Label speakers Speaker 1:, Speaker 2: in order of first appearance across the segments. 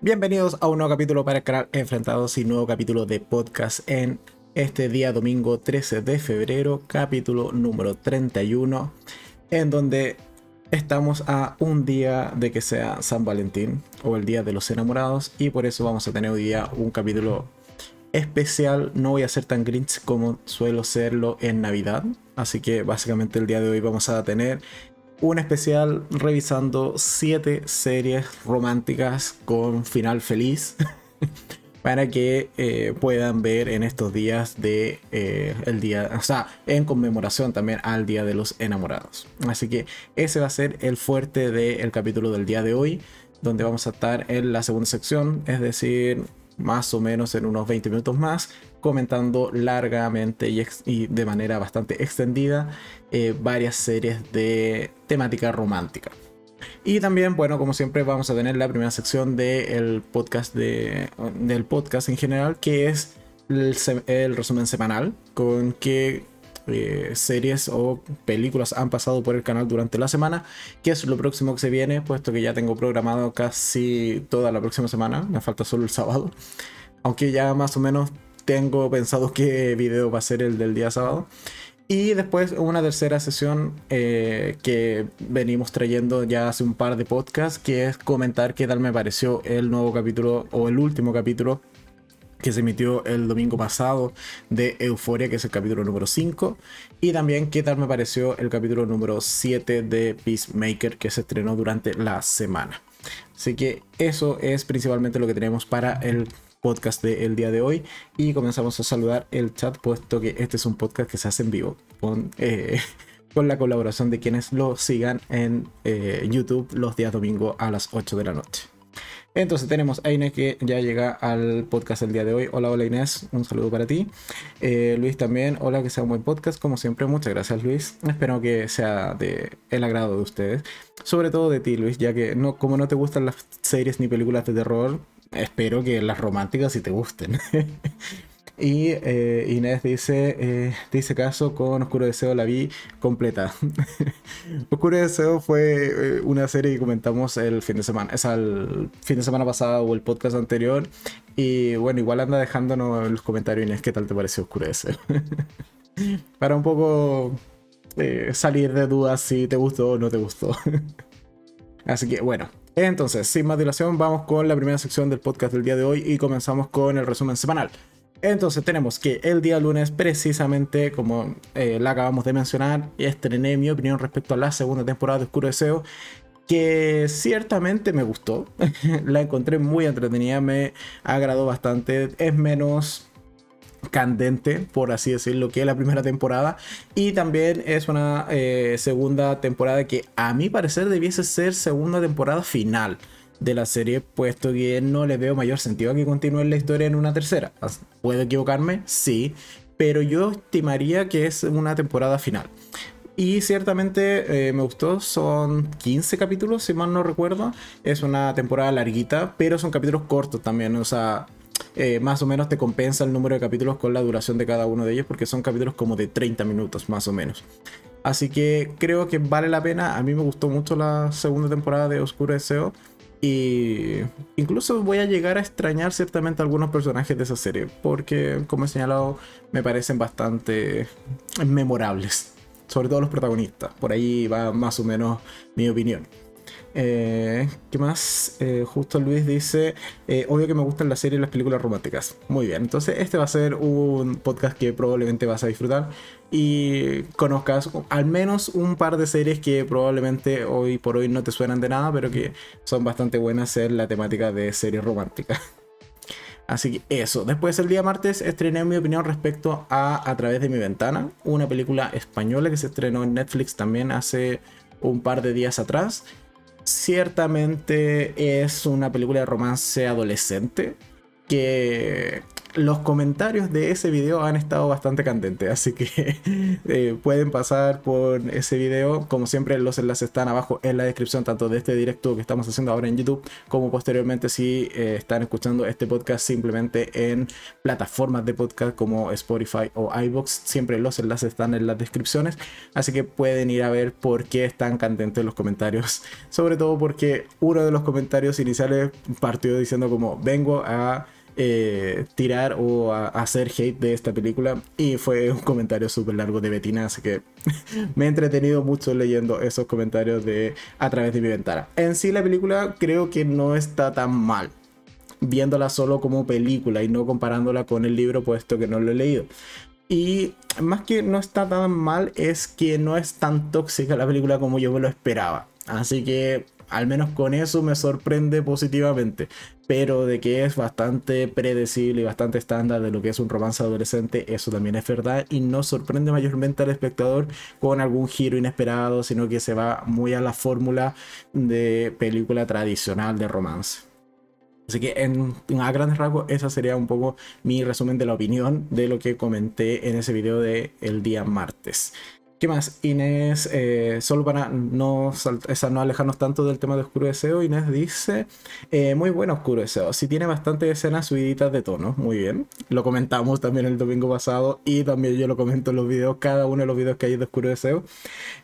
Speaker 1: Bienvenidos a un nuevo capítulo para canal Enfrentados y nuevo capítulo de podcast en este día domingo 13 de febrero, capítulo número 31, en donde estamos a un día de que sea San Valentín o el Día de los Enamorados y por eso vamos a tener hoy día un capítulo especial. No voy a ser tan grinch como suelo serlo en Navidad, así que básicamente el día de hoy vamos a tener un especial revisando 7 series románticas con final feliz para que eh, puedan ver en estos días de eh, el día, o sea, en conmemoración también al Día de los Enamorados. Así que ese va a ser el fuerte del capítulo del día de hoy, donde vamos a estar en la segunda sección, es decir, más o menos en unos 20 minutos más, comentando largamente y, de manera bastante extendida eh, varias series de temática romántica. Y también, bueno, como siempre, vamos a tener la primera sección del podcast de, del podcast en general, que es el, resumen semanal, con qué eh, series o películas han pasado por el canal durante la semana, que es lo próximo que se viene, puesto que ya tengo programado casi toda la próxima semana, me falta solo el sábado, aunque ya más o menos tengo pensado qué video va a ser el del día sábado. Y después una tercera sesión eh, que venimos trayendo ya hace un par de podcasts, que es comentar qué tal me pareció el nuevo capítulo o el último capítulo que se emitió el domingo pasado de Euforia, que es el capítulo número 5. Y también qué tal me pareció el capítulo número 7 de Peacemaker, que se estrenó durante la semana. Así que eso es principalmente lo que tenemos para el podcast del día de hoy y comenzamos a saludar el chat puesto que este es un podcast que se hace en vivo con, eh, con la colaboración de quienes lo sigan en eh, YouTube los días domingo a las 8 de la noche. Entonces tenemos a Inés que ya llega al podcast el día de hoy. Hola, hola Inés, un saludo para ti. Eh, Luis también, hola, que sea un buen podcast. Como siempre, muchas gracias Luis. Espero que sea de el agrado de ustedes. Sobre todo de ti Luis, ya que no, como no te gustan las series ni películas de terror, espero que las románticas sí te gusten. y eh, Inés dice, eh, caso con Oscuro Deseo la vi completa. Oscuro Deseo fue eh, una serie que comentamos el fin de semana, es el fin de semana pasado o el podcast anterior. Y bueno, igual anda dejándonos en los comentarios Inés qué tal te pareció Oscuro Deseo. Para un poco salir de dudas si te gustó o no te gustó. Así que bueno, entonces, sin más dilación, vamos con la primera sección del podcast del día de hoy y comenzamos con el resumen semanal. Entonces tenemos que el día lunes, precisamente como eh, la acabamos de mencionar, estrené mi opinión respecto a la segunda temporada de Oscuro Deseo, que ciertamente me gustó, la encontré muy entretenida, me agradó bastante, es menos candente, por así decirlo, que la primera temporada. Y también es una eh, segunda temporada que a mi parecer debiese ser segunda temporada final de la serie, puesto que no le veo mayor sentido a que continúe la historia en una tercera. ¿Puedo equivocarme? Sí, pero yo estimaría que es una temporada final. Y ciertamente eh, me gustó, son 15 capítulos, si mal no recuerdo. Es una temporada larguita, pero son capítulos cortos también, o sea, eh, más o menos te compensa el número de capítulos con la duración de cada uno de ellos, porque son capítulos como de 30 minutos más o menos. Así que creo que vale la pena. A mí me gustó mucho la segunda temporada de Oscuro Deseo. Y incluso voy a llegar a extrañar ciertamente algunos personajes de esa serie, porque como he señalado, me parecen bastante memorables. Sobre todo los protagonistas. Por ahí va más o menos mi opinión. Eh, ¿Qué más? Eh, justo Luis dice, eh, obvio que me gustan las series y las películas románticas. Muy bien, entonces este va a ser un podcast que probablemente vas a disfrutar y conozcas al menos un par de series que probablemente hoy por hoy no te suenan de nada, pero que son bastante buenas en la temática de series románticas. Así que eso. Después el día martes estrené mi opinión respecto a A través de mi ventana, una película española que se estrenó en Netflix también hace un par de días atrás ciertamente es una película de romance adolescente que los comentarios de ese video han estado bastante candentes, así que eh, pueden pasar por ese video. Como siempre, los enlaces están abajo en la descripción, tanto de este directo que estamos haciendo ahora en YouTube, como posteriormente si eh, están escuchando este podcast simplemente en plataformas de podcast como Spotify o iBox. Siempre los enlaces están en las descripciones, así que pueden ir a ver por qué están candentes los comentarios. Sobre todo porque uno de los comentarios iniciales partió diciendo como vengo a eh, tirar o hacer hate de esta película. Y fue un comentario súper largo de Betina, así que me he entretenido mucho leyendo esos comentarios de a través de mi ventana. En sí la película creo que no está tan mal. Viéndola solo como película y no comparándola con el libro, puesto que no lo he leído. Y más que no está tan mal, es que no es tan tóxica la película como yo me lo esperaba. Así que al menos con eso me sorprende positivamente. Pero de que es bastante predecible y bastante estándar de lo que es un romance adolescente, eso también es verdad. Y no sorprende mayormente al espectador con algún giro inesperado, sino que se va muy a la fórmula de película tradicional de romance. Así que a grandes rasgos esa sería un poco mi resumen de la opinión de lo que comenté en ese video de el día martes. ¿Qué más? Inés, eh, solo para no, alejarnos tanto del tema de Oscuro Deseo, Inés dice, eh, muy bueno Oscuro Deseo, sí tiene bastantes escenas subiditas de tono, muy bien. Lo comentamos también el domingo pasado y también yo lo comento en los videos, cada uno de los videos que hay de Oscuro Deseo.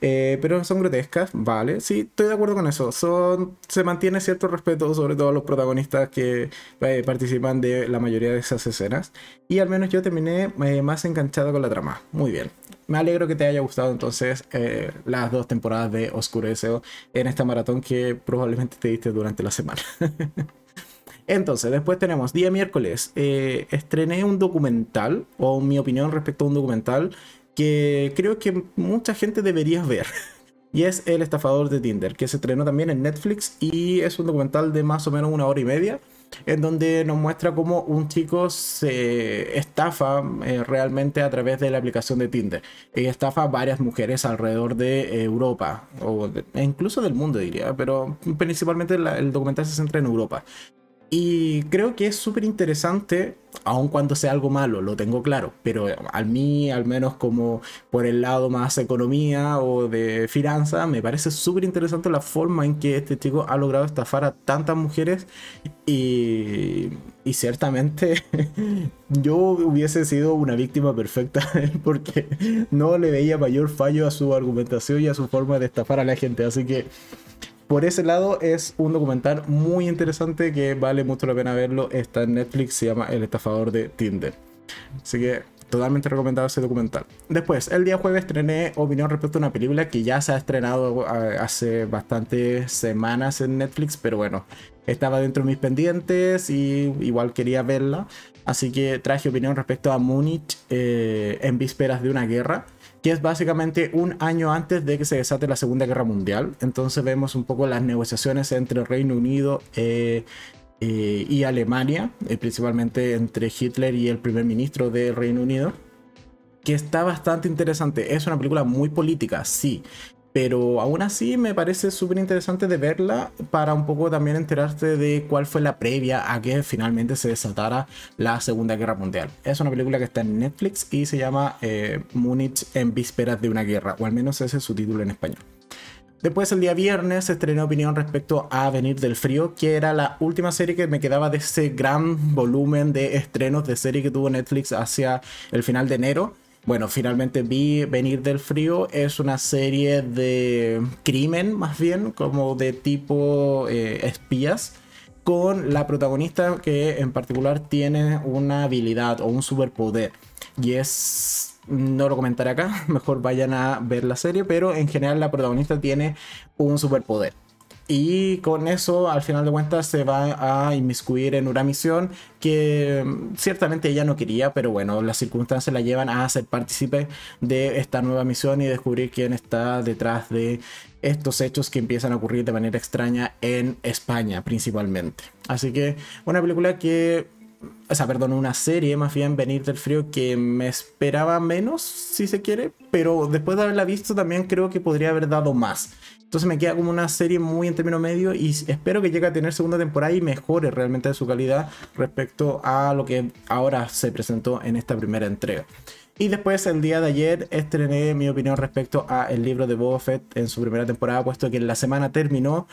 Speaker 1: Eh, pero son grotescas, vale, sí, estoy de acuerdo con eso. Son, se mantiene cierto respeto sobre todo a los protagonistas que participan de la mayoría de esas escenas. Y al menos yo terminé más enganchado con la trama, muy bien me alegro que te haya gustado entonces eh, las dos temporadas de Oscuro Deseo en esta maratón que probablemente te diste durante la semana. entonces, después tenemos día miércoles. Eh, estrené un documental, o mi opinión respecto a un documental, que creo que mucha gente debería ver. Y es El estafador de Tinder, que se estrenó también en Netflix y es un documental de más o menos una hora y media en donde nos muestra cómo un chico se estafa eh, realmente a través de la aplicación de Tinder. Y estafa a varias mujeres alrededor de Europa, o e incluso del mundo diría, pero principalmente el documental se centra en Europa. Y creo que es súper interesante, aun cuando sea algo malo, lo tengo claro, pero a mí, al menos como por el lado más economía o de finanzas, me parece súper interesante la forma en que este chico ha logrado estafar a tantas mujeres y, y ciertamente yo hubiese sido una víctima perfecta porque no le veía mayor fallo a su argumentación y a su forma de estafar a la gente, así que por ese lado es un documental muy interesante que vale mucho la pena verlo. Está en Netflix, se llama El estafador de Tinder. Así que totalmente recomendado ese documental. Después, el día jueves estrené opinión respecto a una película que ya se ha estrenado eh, hace bastantes semanas en Netflix, pero bueno, estaba dentro de mis pendientes y igual quería verla. Así que traje opinión respecto a Múnich eh, en vísperas de una guerra que es básicamente un año antes de que se desate la Segunda Guerra Mundial. Entonces vemos un poco las negociaciones entre Reino Unido eh, eh, y Alemania, eh, principalmente entre Hitler y el primer ministro de Reino Unido, que está bastante interesante. Es una película muy política, sí, pero aún así me parece súper interesante de verla para un poco también enterarte de cuál fue la previa a que finalmente se desatara la Segunda Guerra Mundial. Es una película que está en Netflix y se llama eh, Múnich en vísperas de una guerra, o al menos ese es su título en español. Después el día viernes estrené opinión respecto a Venir del Frío, que era la última serie que me quedaba de ese gran volumen de estrenos de serie que tuvo Netflix hacia el final de enero. Bueno, finalmente vi Venir del Frío. Es una serie de crimen, más bien, como de tipo eh, espías, con la protagonista que en particular tiene una habilidad o un superpoder. Y es... No lo comentaré acá, mejor vayan a ver la serie, pero en general la protagonista tiene un superpoder. Y con eso, al final de cuentas, se va a inmiscuir en una misión que mm, ciertamente ella no quería, pero bueno, las circunstancias la llevan a ser partícipe de esta nueva misión y descubrir quién está detrás de estos hechos que empiezan a ocurrir de manera extraña en España principalmente. Así que una película que o sea, perdón, una serie más bien Venir del Frío que me esperaba menos, si se quiere, pero después de haberla visto también creo que podría haber dado más. Entonces me queda como una serie muy en término medio y espero que llegue a tener segunda temporada y mejore realmente su calidad respecto a lo que ahora se presentó en esta primera entrega. Y después el día de ayer estrené mi opinión respecto a el libro de Boba Fett en su primera temporada, puesto que la semana terminó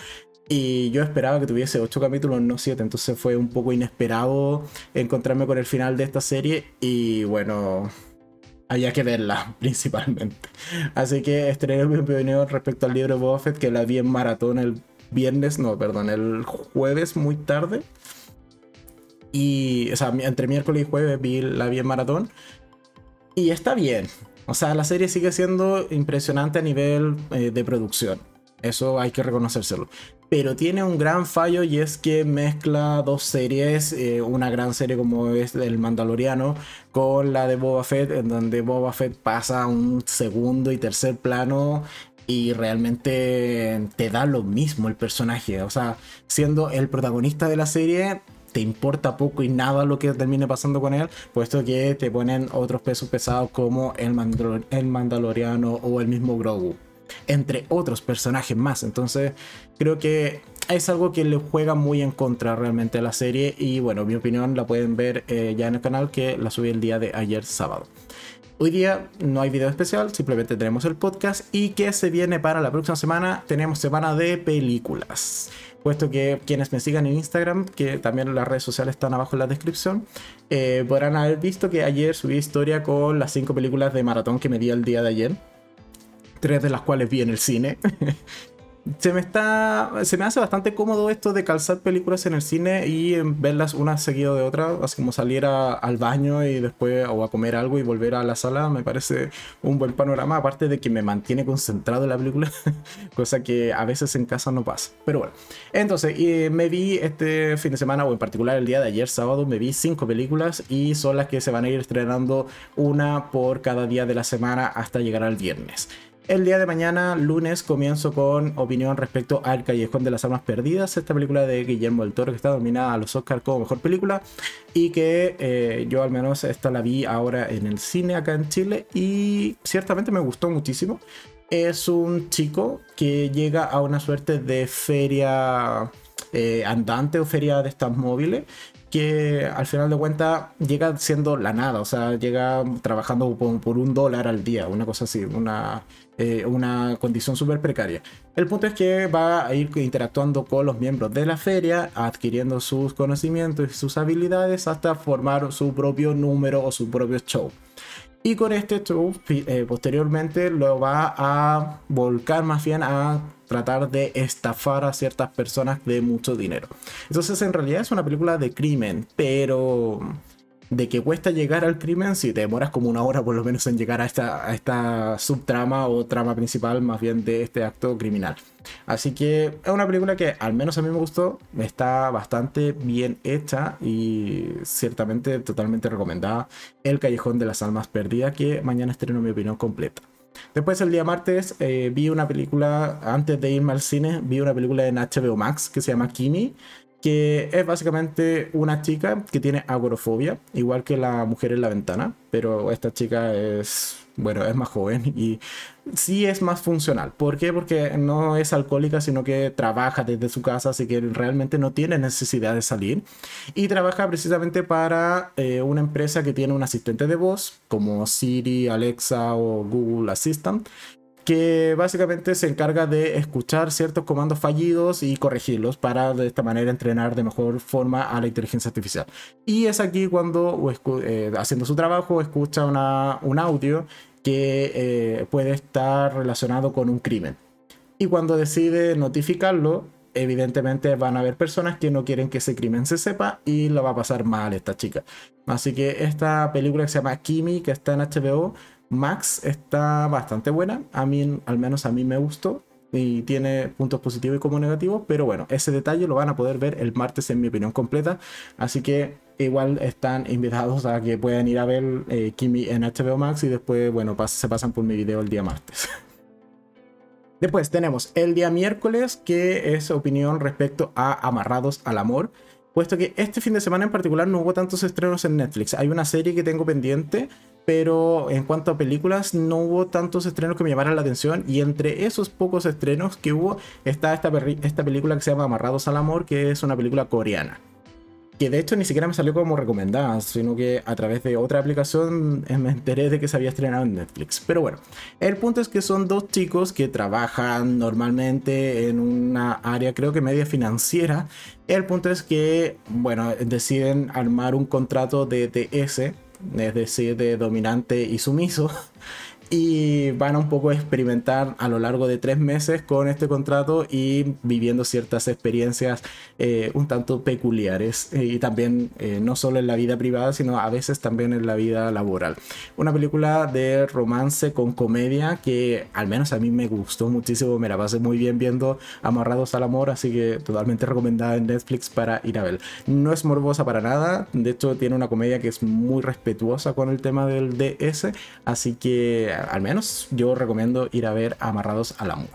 Speaker 1: y yo esperaba que tuviese 8 capítulos, no 7, entonces fue un poco inesperado encontrarme con el final de esta serie y bueno, había que verla principalmente. Así que estrené mi opinión respecto al libro de Boba Fett, que la vi en maratón el viernes, no, perdón, el jueves muy tarde. Y, o sea, entre miércoles y jueves vi la vi en maratón. Y está bien. O sea, la serie sigue siendo impresionante a nivel eh, de producción. Eso hay que reconocérselo pero tiene un gran fallo y es que mezcla dos series, eh, una gran serie como es El Mandaloriano con la de Boba Fett, en donde Boba Fett pasa un segundo y tercer plano y realmente te da lo mismo el personaje, o sea, siendo el protagonista de la serie, te importa poco y nada lo que termine pasando con él, puesto que te ponen otros pesos pesados como el, el Mandaloriano o el mismo Grogu entre otros personajes más. Entonces, creo que es algo que le juega muy en contra realmente a la serie. Y bueno, mi opinión la pueden ver eh, ya en el canal que la subí el día de ayer sábado. Hoy día no hay video especial, simplemente tenemos el podcast. ¿Y que se viene para la próxima semana? Tenemos semana de películas. Puesto que quienes me sigan en Instagram, que también las redes sociales están abajo en la descripción, eh, podrán haber visto que ayer subí historia con las 5 películas de maratón que me di el día de ayer tres de las cuales vi en el cine. se me está se me hace bastante cómodo esto de calzar películas en el cine y verlas una seguida de otra así como salir al baño y después o a comer algo y volver a la sala me parece un buen panorama aparte de que me mantiene concentrado en la película cosa que a veces en casa no pasa pero bueno entonces me vi este fin de semana o en particular el día de ayer sábado me vi cinco películas y son las que se van a ir estrenando una por cada día de la semana hasta llegar al viernes el día de mañana, lunes, comienzo con opinión respecto al Callejón de las Almas Perdidas, esta película de Guillermo del Toro que está nominada a los Oscars como mejor película y que eh, yo al menos esta la vi ahora en el cine acá en Chile y ciertamente me gustó muchísimo. Es un chico que llega a una suerte de feria eh, andante o feria de estas móviles que al final de cuentas llega siendo la nada, o sea, llega trabajando por, un dólar al día, una cosa así, una, eh, una condición súper precaria. El punto es que va a ir interactuando con los miembros de la feria, adquiriendo sus conocimientos y sus habilidades hasta formar su propio número o su propio show. Y con este show, eh, posteriormente lo va a volcar más bien a tratar de estafar a ciertas personas de mucho dinero. Entonces en realidad es una película de crimen, pero de que cuesta llegar al crimen si te demoras como una hora por lo menos en llegar a esta, a esta subtrama o trama principal más bien de este acto criminal. Así que es una película que al menos a mí me gustó, está bastante bien hecha y ciertamente totalmente recomendada. El Callejón de las Almas Perdidas que mañana estreno mi opinión completa. Después el día martes eh, vi una película, antes de irme al cine, vi una película en HBO Max que se llama Kimi, que es básicamente una chica que tiene agorofobia, igual que la mujer en la ventana, pero esta chica es, bueno, es más joven y sí es más funcional. ¿Por qué? Porque no es alcohólica, sino que trabaja desde su casa, así que realmente no tiene necesidad de salir. Y trabaja precisamente para eh, una empresa que tiene un asistente de voz, como Siri, Alexa o Google Assistant, que básicamente se encarga de escuchar ciertos comandos fallidos y corregirlos para de esta manera entrenar de mejor forma a la inteligencia artificial. Y es aquí cuando, eh, haciendo su trabajo, escucha un audio que eh, puede estar relacionado con un crimen. Y cuando decide notificarlo, evidentemente van a haber personas que no quieren que ese crimen se sepa y lo va a pasar mal esta chica. Así que esta película que se llama Kimi, que está en HBO, Max está bastante buena. A mí, al menos a mí me gustó. Y tiene puntos positivos y como negativos. Pero bueno, ese detalle lo van a poder ver el martes en mi opinión completa. Así que igual están invitados a que puedan ir a ver eh, Kimi en HBO Max. Y después, bueno, se pasan por mi video el día martes. Después tenemos el día miércoles, que es opinión respecto a Amarrados al Amor puesto que este fin de semana en particular no hubo tantos estrenos en Netflix. Hay una serie que tengo pendiente, pero en cuanto a películas no hubo tantos estrenos que me llamaran la atención y entre esos pocos estrenos que hubo está esta, esta película que se llama Amarrados al Amor, que es una película coreana que de hecho ni siquiera me salió como recomendada, sino que a través de otra aplicación me enteré de que se había estrenado en Netflix. Pero bueno, el punto es que son dos chicos que trabajan normalmente en una área creo que media financiera. El punto es que, bueno, deciden armar un contrato de DS, es decir, de dominante y sumiso y van a un poco experimentar a lo largo de tres meses con este contrato y viviendo ciertas experiencias eh, un tanto peculiares y también eh, no solo en la vida privada sino a veces también en la vida laboral. Una película de romance con comedia que al menos a mí me gustó muchísimo me la pasé muy bien viendo Amarrados al Amor así que totalmente recomendada en Netflix para ir a ver no es morbosa para nada de hecho tiene una comedia que es muy respetuosa con el tema del DS así que al menos yo recomiendo ir a ver Amarrados al Amor.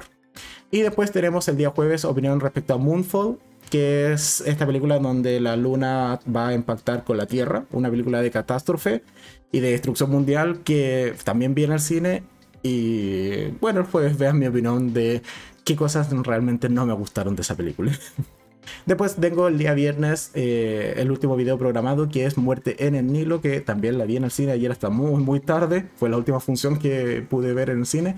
Speaker 1: Y después tenemos el día jueves opinión respecto a Moonfall, que es esta película donde la luna va a impactar con la Tierra, una película de catástrofe y de destrucción mundial que también viene al cine. Y bueno, el jueves vean mi opinión de qué cosas realmente no me gustaron de esa película. Después tengo el día viernes eh, el último video programado que es Muerte en el Nilo, que también la vi en el cine ayer hasta muy muy tarde. Fue la última función que pude ver en el cine.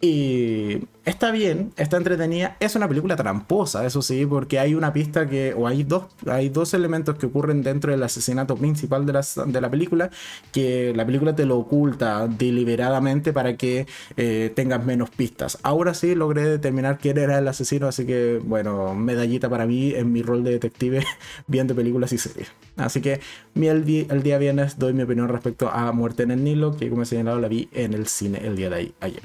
Speaker 1: Y está bien, está entretenida. Es una película tramposa, eso sí, porque hay una pista que, o hay dos, hay dos elementos que ocurren dentro del asesinato principal de la, de la película, que la película te lo oculta deliberadamente para que eh, tengas menos pistas. Ahora sí logré determinar quién era el asesino, así que, bueno, medallita para mí en mi rol de detective viendo películas y series. Así que mi, el, día viernes doy mi opinión respecto a Muerte en el Nilo, que como he señalado la vi en el cine el día de ayer.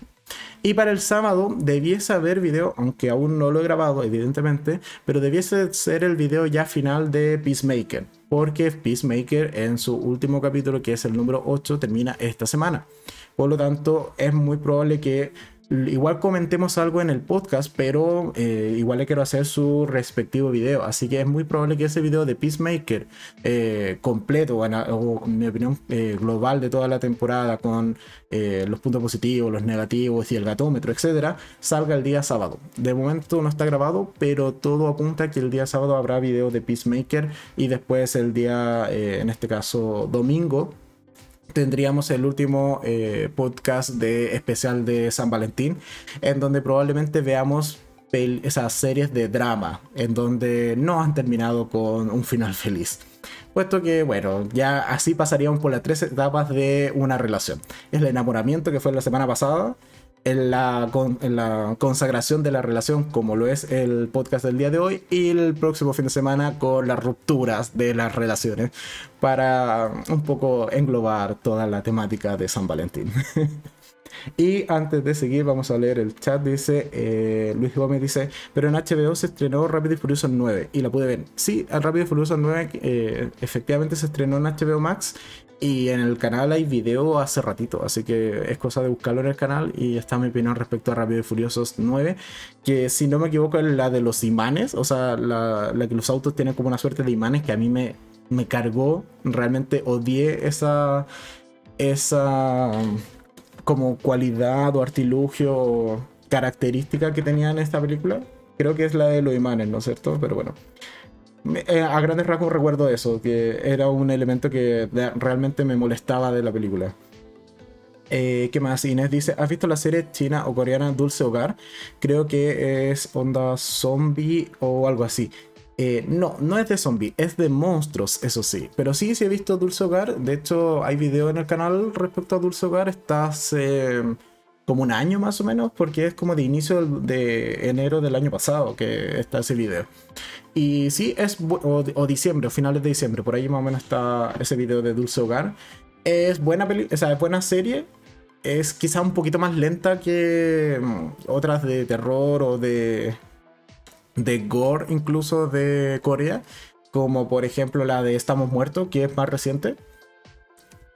Speaker 1: Y para el sábado debiese haber video, aunque aún no lo he grabado, evidentemente, pero debiese ser el video ya final de Peacemaker. Porque Peacemaker en su último capítulo, que es el número 8, termina esta semana. Por lo tanto, es muy probable que Igual comentemos algo en el podcast, pero eh, igual le quiero hacer su respectivo video. Así que es muy probable que ese video de Peacemaker eh, completo, o, mi opinión eh, global de toda la temporada, con los puntos positivos, los negativos y el gatómetro, etcétera, salga el día sábado. De momento no está grabado, pero todo apunta que el día sábado habrá video de Peacemaker y después el día, en este caso, domingo tendríamos el último eh, podcast de especial de San Valentín, en donde probablemente veamos esas series de drama, en donde no han terminado con un final feliz. Puesto que, bueno, ya así pasaríamos por las tres etapas de una relación. Es el enamoramiento que fue la semana pasada, en la, en la consagración de la relación, como lo es el podcast del día de hoy, y el próximo fin de semana con las rupturas de las relaciones, para un poco englobar toda la temática de San Valentín. Y antes de seguir, vamos a leer el chat. Dice eh, Luis Gómez: dice, Pero en HBO se estrenó Rápido y Furioso 9 y la pude ver. Sí, el Rápido y Furioso 9 eh, efectivamente se estrenó en HBO Max y en el canal hay video hace ratito, así que es cosa de buscarlo en el canal y está mi opinión respecto a Rápido y Furiosos 9, que si no me equivoco es la de los imanes, o sea, la, que los autos tienen como una suerte de imanes que a mí me, me cargó, realmente odié esa, esa como cualidad o artilugio característica que tenía en esta película. Creo que es la de los imanes, ¿no es cierto? Pero bueno. Eh, a grandes rasgos recuerdo eso, que era un elemento que realmente me molestaba de la película. Eh, ¿Qué más? Inés dice, ¿has visto la serie china o coreana Dulce Hogar? Creo que es onda zombie o algo así. Eh, no, no es de zombie, es de monstruos, eso sí. Pero sí, sí he visto Dulce Hogar. De hecho, hay video en el canal respecto a Dulce Hogar. Está hace como un año más o menos, porque es como de inicio de enero del año pasado que está ese video. Y sí, es, o, diciembre, o finales de diciembre, por ahí más o menos está ese video de Dulce Hogar. Es buena, o sea, es buena serie, es quizá un poquito más lenta que mm, otras de terror o de gore incluso de Corea, como por ejemplo la de Estamos Muertos, que es más reciente.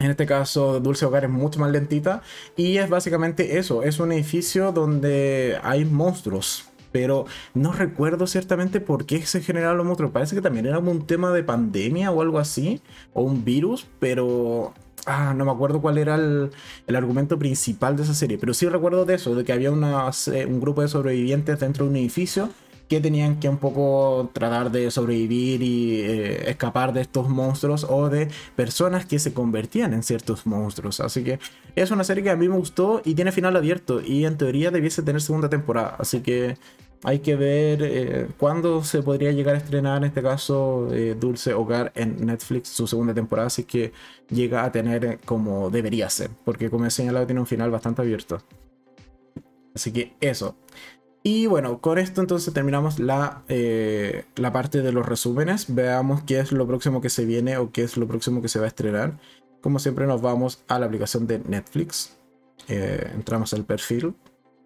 Speaker 1: En este caso, Dulce Hogar es mucho más lentita y es básicamente eso, es un edificio donde hay monstruos. pero no recuerdo ciertamente por qué se generaron los monstruos. Parece que también era un tema de pandemia o algo así, o un virus, pero Ah, no me acuerdo cuál era el, argumento principal de esa serie, pero sí recuerdo de eso, de que había un grupo de sobrevivientes dentro de un edificio que tenían que un poco tratar de sobrevivir y eh, escapar de estos monstruos o de personas que se convertían en ciertos monstruos. Así que es una serie que a mí me gustó y tiene final abierto y en teoría debiese tener segunda temporada. Así que hay que ver eh, cuándo se podría llegar a estrenar, en este caso, eh, Dulce Hogar en Netflix, su segunda temporada, así que llega a tener como debería ser, porque como he señalado, tiene un final bastante abierto. Así que eso. Y bueno, con esto entonces terminamos la, eh, la parte de los resúmenes. Veamos qué es lo próximo que se viene o qué es lo próximo que se va a estrenar. Como siempre nos vamos a la aplicación de Netflix. entramos al perfil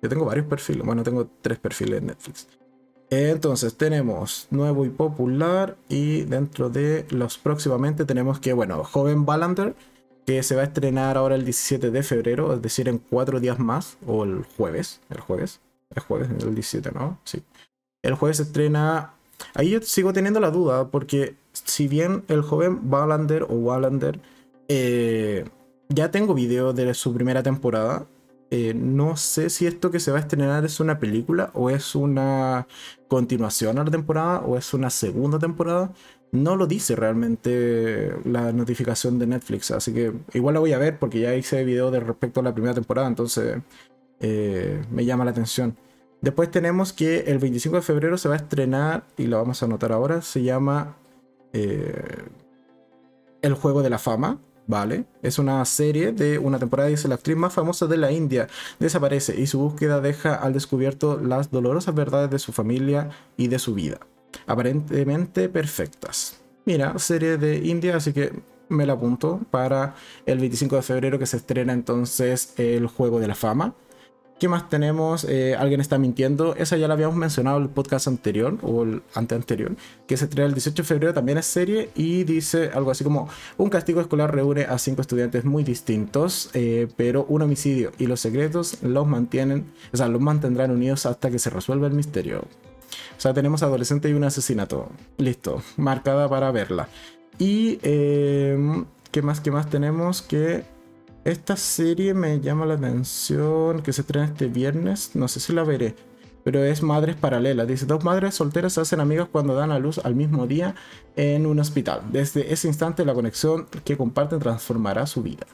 Speaker 1: yo tengo varios perfiles. Bueno, tengo tres perfiles en Netflix. Entonces tenemos nuevo y popular y dentro de los próximamente tenemos que, bueno, Joven Ballander, que se va a estrenar ahora el 17 de febrero, es decir, en cuatro días más, o el jueves, el jueves, el jueves, el 17, ¿no? Sí. El jueves se estrena, ahí yo sigo teniendo la duda, porque si bien el joven Ballander o Wallander, eh, ya tengo video de su primera temporada, eh, no sé si esto que se va a estrenar es una película o es una continuación a la temporada o es una segunda temporada. No lo dice realmente la notificación de Netflix, así que igual la voy a ver porque ya hice video de respecto a la primera temporada, entonces eh, me llama la atención. Después tenemos que el 25 de febrero se va a estrenar, y lo vamos a anotar ahora, se llama eh, El Juego de la Fama. ¿vale? Es una serie de una temporada, dice la actriz más famosa de la India, desaparece y su búsqueda deja al descubierto las dolorosas verdades de su familia y de su vida, aparentemente perfectas. Mira, serie de India, así que me la apunto para el 25 de febrero que se estrena entonces el Juego de la Fama. ¿Qué más tenemos? Eh, Alguien está mintiendo. Esa ya la habíamos mencionado en el podcast anterior o el anteanterior. Que se estrena el 18 de febrero, también es serie. Y dice algo así como: Un castigo escolar reúne a cinco estudiantes muy distintos, eh, pero un homicidio y los secretos los mantienen, o sea, los mantendrán unidos hasta que se resuelva el misterio. O sea, tenemos adolescente y un asesinato. Listo, marcada para verla. Y, eh, ¿qué más? ¿Qué más tenemos? Que esta serie me llama la atención, que se estrena este viernes, no sé si la veré, pero es Madres Paralelas. Dice, dos madres solteras se hacen amigas cuando dan a luz al mismo día en un hospital. Desde ese instante la conexión que comparten transformará su vida.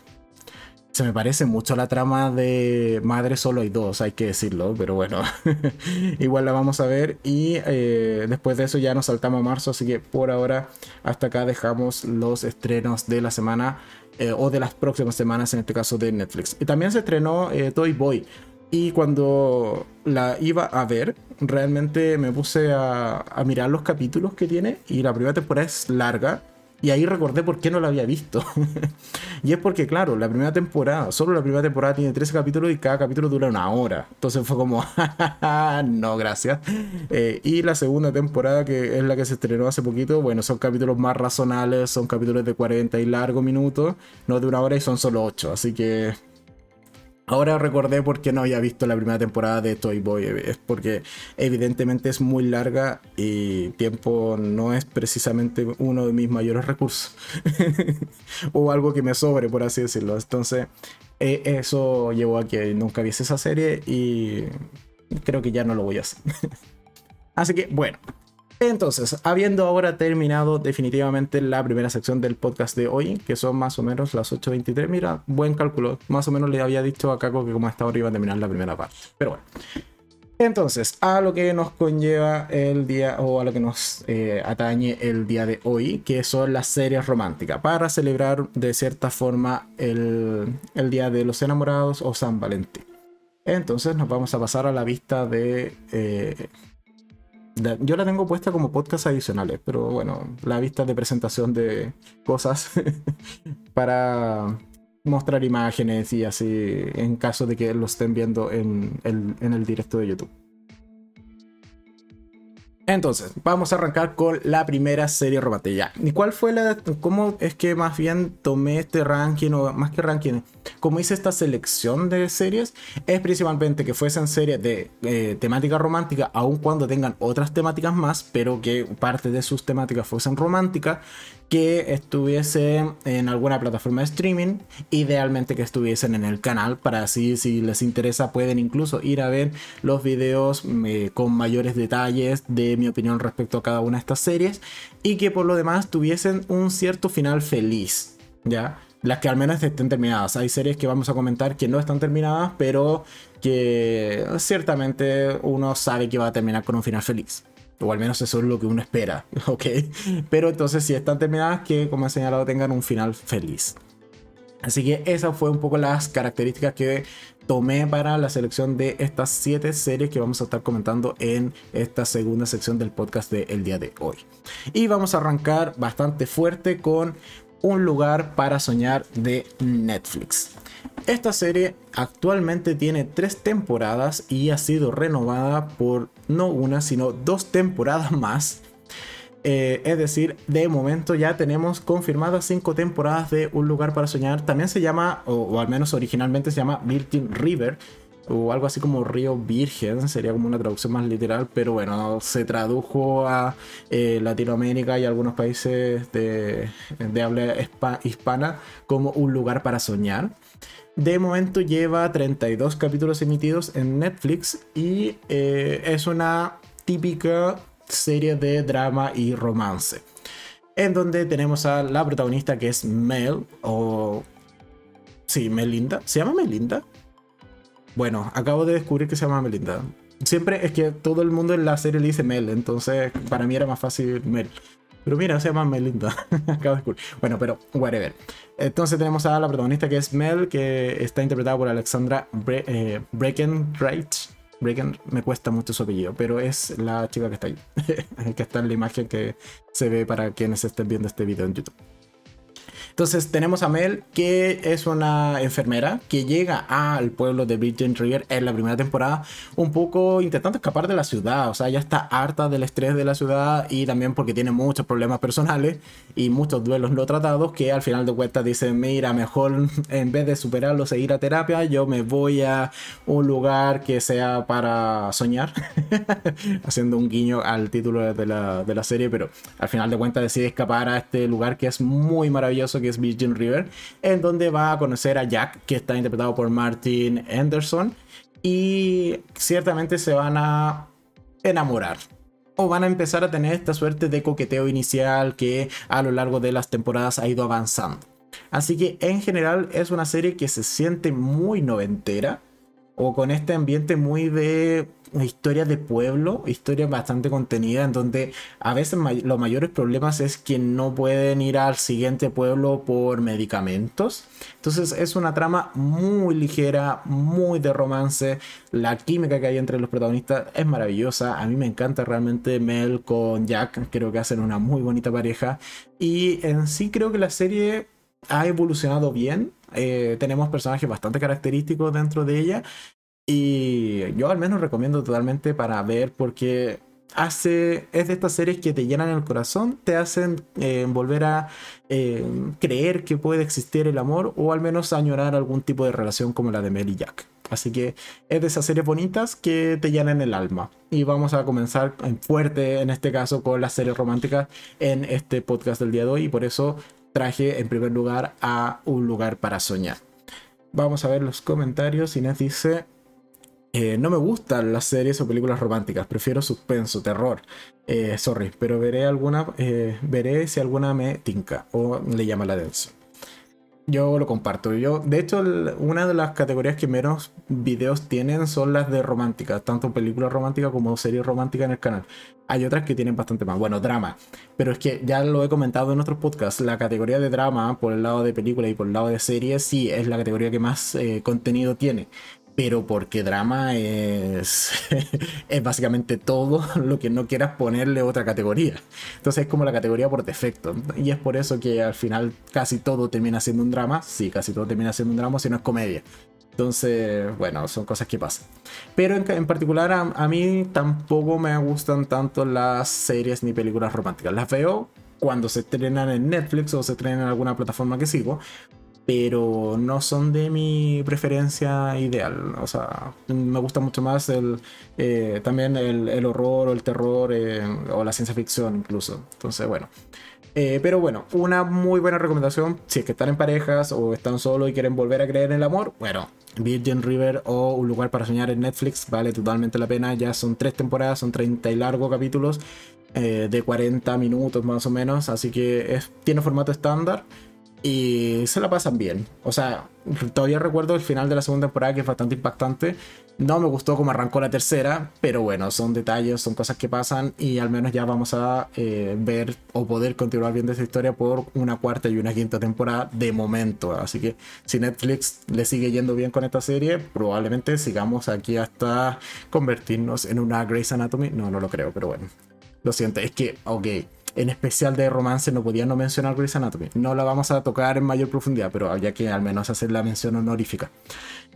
Speaker 1: Se me parece mucho la trama de Madre solo hay dos, hay que decirlo, pero bueno, igual la vamos a ver y eh, después de eso ya nos saltamos a marzo, así que por ahora hasta acá dejamos los estrenos de la semana eh, o de las próximas semanas, en este caso de Netflix. Y también se estrenó eh, Toy Boy y cuando la iba a ver, realmente me puse a, a mirar los capítulos que tiene y la primera temporada es larga y ahí recordé por qué no lo había visto. y es porque, claro, la primera temporada, solo la primera temporada tiene 13 capítulos y cada capítulo dura una hora. Entonces fue como, no, gracias. Eh, y la segunda temporada, que es la que se estrenó hace poquito, bueno, son capítulos más razonables, son capítulos de 40 y largo minutos, no de una hora y son solo 8. Así que Ahora recordé por qué no había visto la primera temporada de Toy Boy. Es porque evidentemente es muy larga y tiempo no es precisamente uno de mis mayores recursos. o algo que me sobre, por así decirlo. Entonces, e, eso llevó a que nunca viese esa serie y creo que ya no lo voy a hacer. así que, bueno, entonces, habiendo ahora terminado definitivamente la primera sección del podcast de hoy, que son más o menos las 8.23, mira, buen cálculo, más o menos le había dicho a Caco que como hasta ahora iba a terminar la primera parte. Pero bueno. Entonces, a lo que nos conlleva el día o a lo que nos eh, atañe el día de hoy, que son las series románticas, para celebrar de cierta forma el, Día de los Enamorados o San Valentín. Entonces nos vamos a pasar a la vista de eh, yo la tengo puesta como podcast adicionales, pero bueno, la vista de presentación de cosas para mostrar imágenes y así en caso de que lo estén viendo en el, en el directo de YouTube. Entonces, vamos a arrancar con la primera serie romántica. ¿Y cuál fue la... cómo es que más bien tomé este ranking, o más que ranking, cómo hice esta selección de series? Es principalmente que fuesen series de eh, temática romántica, aun cuando tengan otras temáticas más, pero que parte de sus temáticas fuesen románticas, que estuviesen en alguna plataforma de streaming, idealmente que estuviesen en el canal, para así si les interesa pueden incluso ir a ver los videos eh, con mayores detalles de mi opinión respecto a cada una de estas series y que por lo demás tuviesen un cierto final feliz, ¿ya? Las que al menos estén terminadas. Hay series que vamos a comentar que no están terminadas, pero que ciertamente uno sabe que va a terminar con un final feliz. O al menos eso es lo que uno espera, ¿ok? Pero entonces si están terminadas, que como he señalado tengan un final feliz. Así que esas fue un poco las características que tomé para la selección de estas 7 series que vamos a estar comentando en esta segunda sección del podcast del día de hoy. Y vamos a arrancar bastante fuerte con Un lugar para soñar de Netflix. Esta serie actualmente tiene tres temporadas y ha sido renovada por no una, sino dos temporadas más. Eh, es decir, de momento ya tenemos confirmadas cinco temporadas de Un lugar para soñar. También se llama, o, al menos originalmente se llama Virgin River, o algo así como Río Virgen, sería como una traducción más literal, pero bueno, se tradujo a eh, Latinoamérica y algunos países de, de habla hispana como Un lugar para soñar. De momento lleva 32 capítulos emitidos en Netflix y eh, es una típica serie de drama y romance. En donde tenemos a la protagonista que es Mel o... Sí, Melinda. ¿Se llama Melinda? Bueno, acabo de descubrir que se llama Melinda. Siempre es que todo el mundo en la serie le dice Mel, entonces para mí era más fácil Mel. Pero mira, se llama Melinda. Acabo de Bueno, pero whatever. Entonces tenemos a la protagonista que es Mel, que está interpretada por Alexandra Bre eh, Breckenridge. Brecken, me cuesta mucho su apellido, pero es la chica que está ahí. que está en la imagen que se ve para quienes estén viendo este video en YouTube. Entonces tenemos a Mel, que es una enfermera que llega al pueblo de Bridget River en la primera temporada, un poco intentando escapar de la ciudad. O sea, ya está harta del estrés de la ciudad y también porque tiene muchos problemas personales y muchos duelos no tratados que al final de cuentas dice, mira, mejor en vez de superarlo, seguir a terapia, yo me voy a un lugar que sea para soñar, haciendo un guiño al título de la, de la serie, pero al final de cuentas decide escapar a este lugar que es muy maravilloso que es Virgin River, en donde va a conocer a Jack, que está interpretado por Martin Anderson, y ciertamente se van a enamorar. O van a empezar a tener esta suerte de coqueteo inicial que a lo largo de las temporadas ha ido avanzando. Así que en general es una serie que se siente muy noventera o con este ambiente muy de historia de pueblo, historia bastante contenida, en donde a veces los mayores problemas es que no pueden ir al siguiente pueblo por medicamentos. Entonces es una trama muy ligera, muy de romance. La química que hay entre los protagonistas es maravillosa. A mí me encanta realmente Mel con Jack. Creo que hacen una muy bonita pareja. Y en sí creo que la serie ha evolucionado bien. Eh, tenemos personajes bastante característicos dentro de ella y yo al menos recomiendo totalmente para ver porque hace es de estas series que te llenan el corazón, te hacen eh, volver a eh, creer que puede existir el amor o al menos añorar algún tipo de relación como la de Mel y Jack. Así que es de esas series bonitas que te llenan el alma. Y vamos a comenzar en fuerte en este caso con las series románticas en este podcast del día de hoy y por eso traje en primer lugar a Un lugar para soñar. Vamos a ver los comentarios. Inés dice, eh, no me gustan las series o películas románticas, prefiero suspenso, terror. Eh, sorry, pero veré alguna, eh, veré si alguna me tinca o le llama la atención. Yo lo comparto. Yo, de hecho, una de las categorías que menos videos tienen son las de románticas, tanto películas románticas como series románticas en el canal. Hay otras que tienen bastante más. Bueno, drama. Pero es que ya lo he comentado en otros podcasts. La categoría de drama, por el lado de película y por el lado de series, sí es la categoría que más contenido tiene pero porque drama es, es básicamente todo lo que no quieras ponerle otra categoría. Entonces es como la categoría por defecto. Y es por eso que al final casi todo termina siendo un drama. Sí, casi todo termina siendo un drama si no es comedia. Entonces, bueno, son cosas que pasan. Pero en, particular a, mí tampoco me gustan tanto las series ni películas románticas. Las veo cuando se estrenan en Netflix o se estrenan en alguna plataforma que sigo. Pero no son de mi preferencia ideal. O sea, me gusta mucho más el, eh, también el, horror o el terror eh, o la ciencia ficción incluso. Entonces, bueno. Eh, pero bueno, una muy buena recomendación si es que están en parejas o están solos y quieren volver a creer en el amor. Bueno, Virgin River o Un lugar para soñar en Netflix vale totalmente la pena. Ya son tres temporadas, son 30 y largos capítulos de 40 minutos más o menos. Así que tiene formato estándar y se la pasan bien. O sea, todavía recuerdo el final de la segunda temporada que es bastante impactante. No me gustó cómo arrancó la tercera, pero bueno, son detalles, son cosas que pasan y al menos ya vamos a eh, ver o poder continuar viendo esta historia por una cuarta y una quinta temporada de momento. Así que si Netflix le sigue yendo bien con esta serie, probablemente sigamos aquí hasta convertirnos en una Grey's Anatomy. No, no lo creo, pero bueno. Lo siento, es que, ok en especial de romance no podía no mencionar Grey's Anatomy. No la vamos a tocar en mayor profundidad, pero había que al menos hacer la mención honorífica.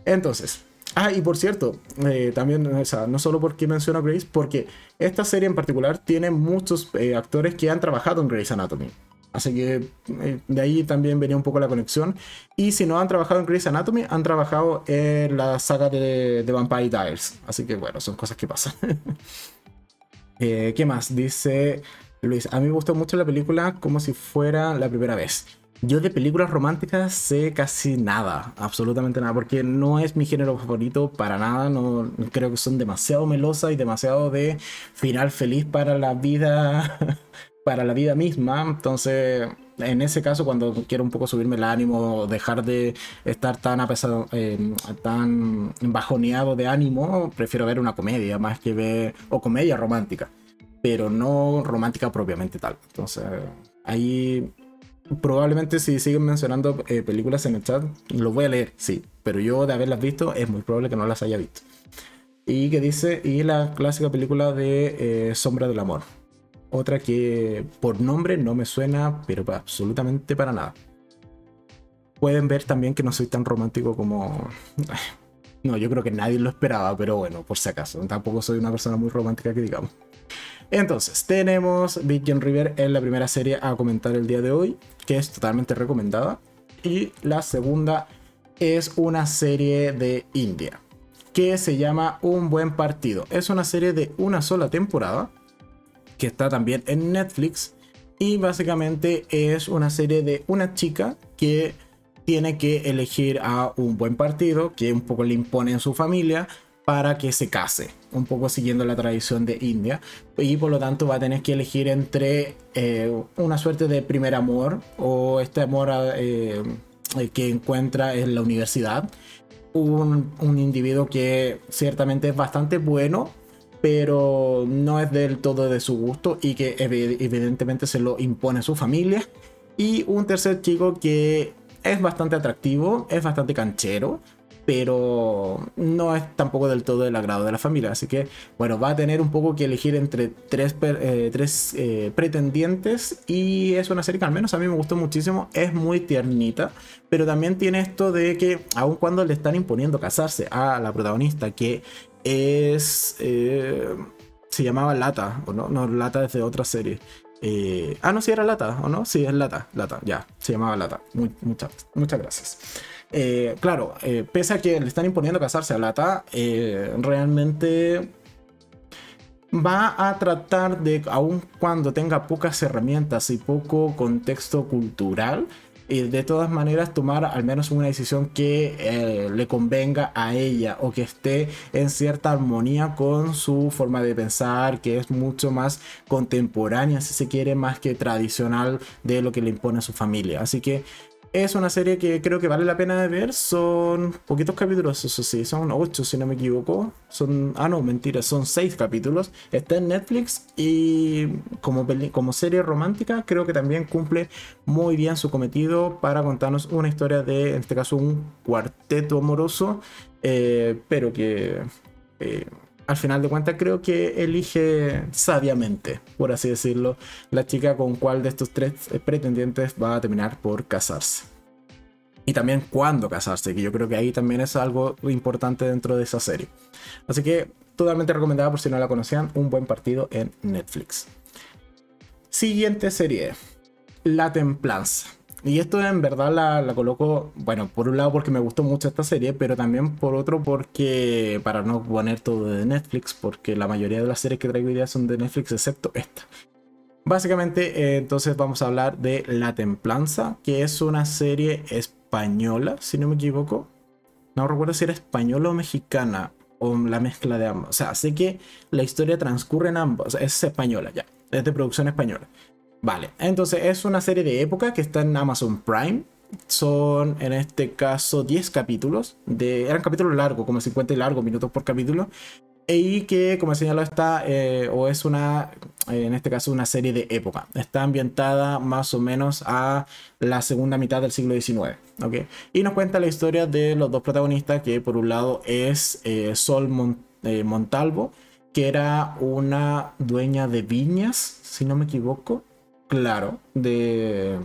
Speaker 1: Entonces, ah, y por cierto, eh, también, no solo porque menciono Grace, porque esta serie en particular tiene muchos eh, actores que han trabajado en Grey's Anatomy. Así que eh, de ahí también venía un poco la conexión. Y si no han trabajado en Grey's Anatomy, han trabajado en la saga de, de Vampire Diaries. Así que bueno, son cosas que pasan. ¿Qué más? Dice Luis, a mí me gustó mucho la película como si fuera la primera vez. Yo de películas románticas sé casi nada, absolutamente nada, porque no es mi género favorito para nada, no creo que son demasiado melosas y demasiado de final feliz para la vida para la vida misma, entonces en ese caso cuando quiero un poco subirme el ánimo, dejar de estar tan apesado, eh, tan bajoneado de ánimo, prefiero ver una comedia más que ver o comedia romántica pero no romántica propiamente tal. Entonces, ahí probablemente si siguen mencionando eh, películas en el chat, lo voy a leer, sí, pero yo de haberlas visto es muy probable que no las haya visto. Y que dice, y la clásica película de eh, Sombra del Amor. Otra que por nombre no me suena, pero absolutamente para nada. Pueden ver también que no soy tan romántico como... No, yo creo que nadie lo esperaba, pero bueno, por si acaso. Tampoco soy una persona muy romántica que digamos. Entonces, tenemos Virgin River en la primera serie a comentar el día de hoy, que es totalmente recomendada. Y la segunda es una serie de India, que se llama Un buen partido. Es una serie de una sola temporada, que está también en Netflix. Y básicamente es una serie de una chica que tiene que elegir a un buen partido, que un poco le impone en su familia, para que se case, un poco siguiendo la tradición de India, y por lo tanto va a tener que elegir entre eh, una suerte de primer amor o este amor eh, que encuentra en la universidad, un, individuo que ciertamente es bastante bueno, pero no es del todo de su gusto y que evidentemente se lo impone su familia, y un tercer chico que es bastante atractivo, es bastante canchero, pero no es tampoco del todo del agrado de la familia. Así que, bueno, va a tener un poco que elegir entre tres, eh, tres eh, pretendientes y es una serie que al menos a mí me gustó muchísimo. Es muy tiernita, pero también tiene esto de que, aun cuando le están imponiendo casarse a la protagonista, que es... Eh, se llamaba Lata, o no, no, Lata es de otra serie. ah, no, si era Lata, ¿o no? Sí, es Lata, Lata, ya, se llamaba Lata. muchas, muchas gracias. Eh, claro, eh, pese a que le están imponiendo casarse a Lata, eh, realmente va a tratar de, aun cuando tenga pocas herramientas y poco contexto cultural, de todas maneras tomar al menos una decisión que le convenga a ella o que esté en cierta armonía con su forma de pensar, que es mucho más contemporánea, si se quiere, más que tradicional de lo que le impone su familia. Así que es una serie que creo que vale la pena de ver. Son poquitos capítulos, eso sí, son 8 si no me equivoco. Son, ah, no, mentira, son 6 capítulos. Está en Netflix y como, como serie romántica creo que también cumple muy bien su cometido para contarnos una historia de, en este caso, un cuarteto amoroso, eh, pero que... Eh, al final de cuentas creo que elige sabiamente, por así decirlo, la chica con cuál de estos tres pretendientes va a terminar por casarse. y también cuándo casarse, que yo creo que ahí también es algo importante dentro de esa serie. Así que totalmente recomendada por si no la conocían, un buen partido en Netflix. Siguiente serie, La Templanza. Y esto en verdad la, coloco, bueno, por un lado porque me gustó mucho esta serie, pero también por otro porque, para no poner todo de Netflix, porque la mayoría de las series que traigo hoy día son de Netflix, excepto esta. Básicamente, eh, entonces vamos a hablar de La Templanza, que es una serie española, si no me equivoco. No recuerdo si era española o mexicana, o la mezcla de ambos. O sea, sé que la historia transcurre en ambos, es española ya, es de producción española. Vale, entonces es una serie de época que está en Amazon Prime. Son en este caso 10 capítulos. De, eran capítulos largos, como 50 y largos minutos por capítulo y que como he señalado está eh, o es una eh, en este caso una serie de época está ambientada más o menos a la segunda mitad del siglo XIX ¿ok? y nos cuenta la historia de los dos protagonistas que por un lado es eh, Sol Montalvo que era una dueña de viñas si no me equivoco claro de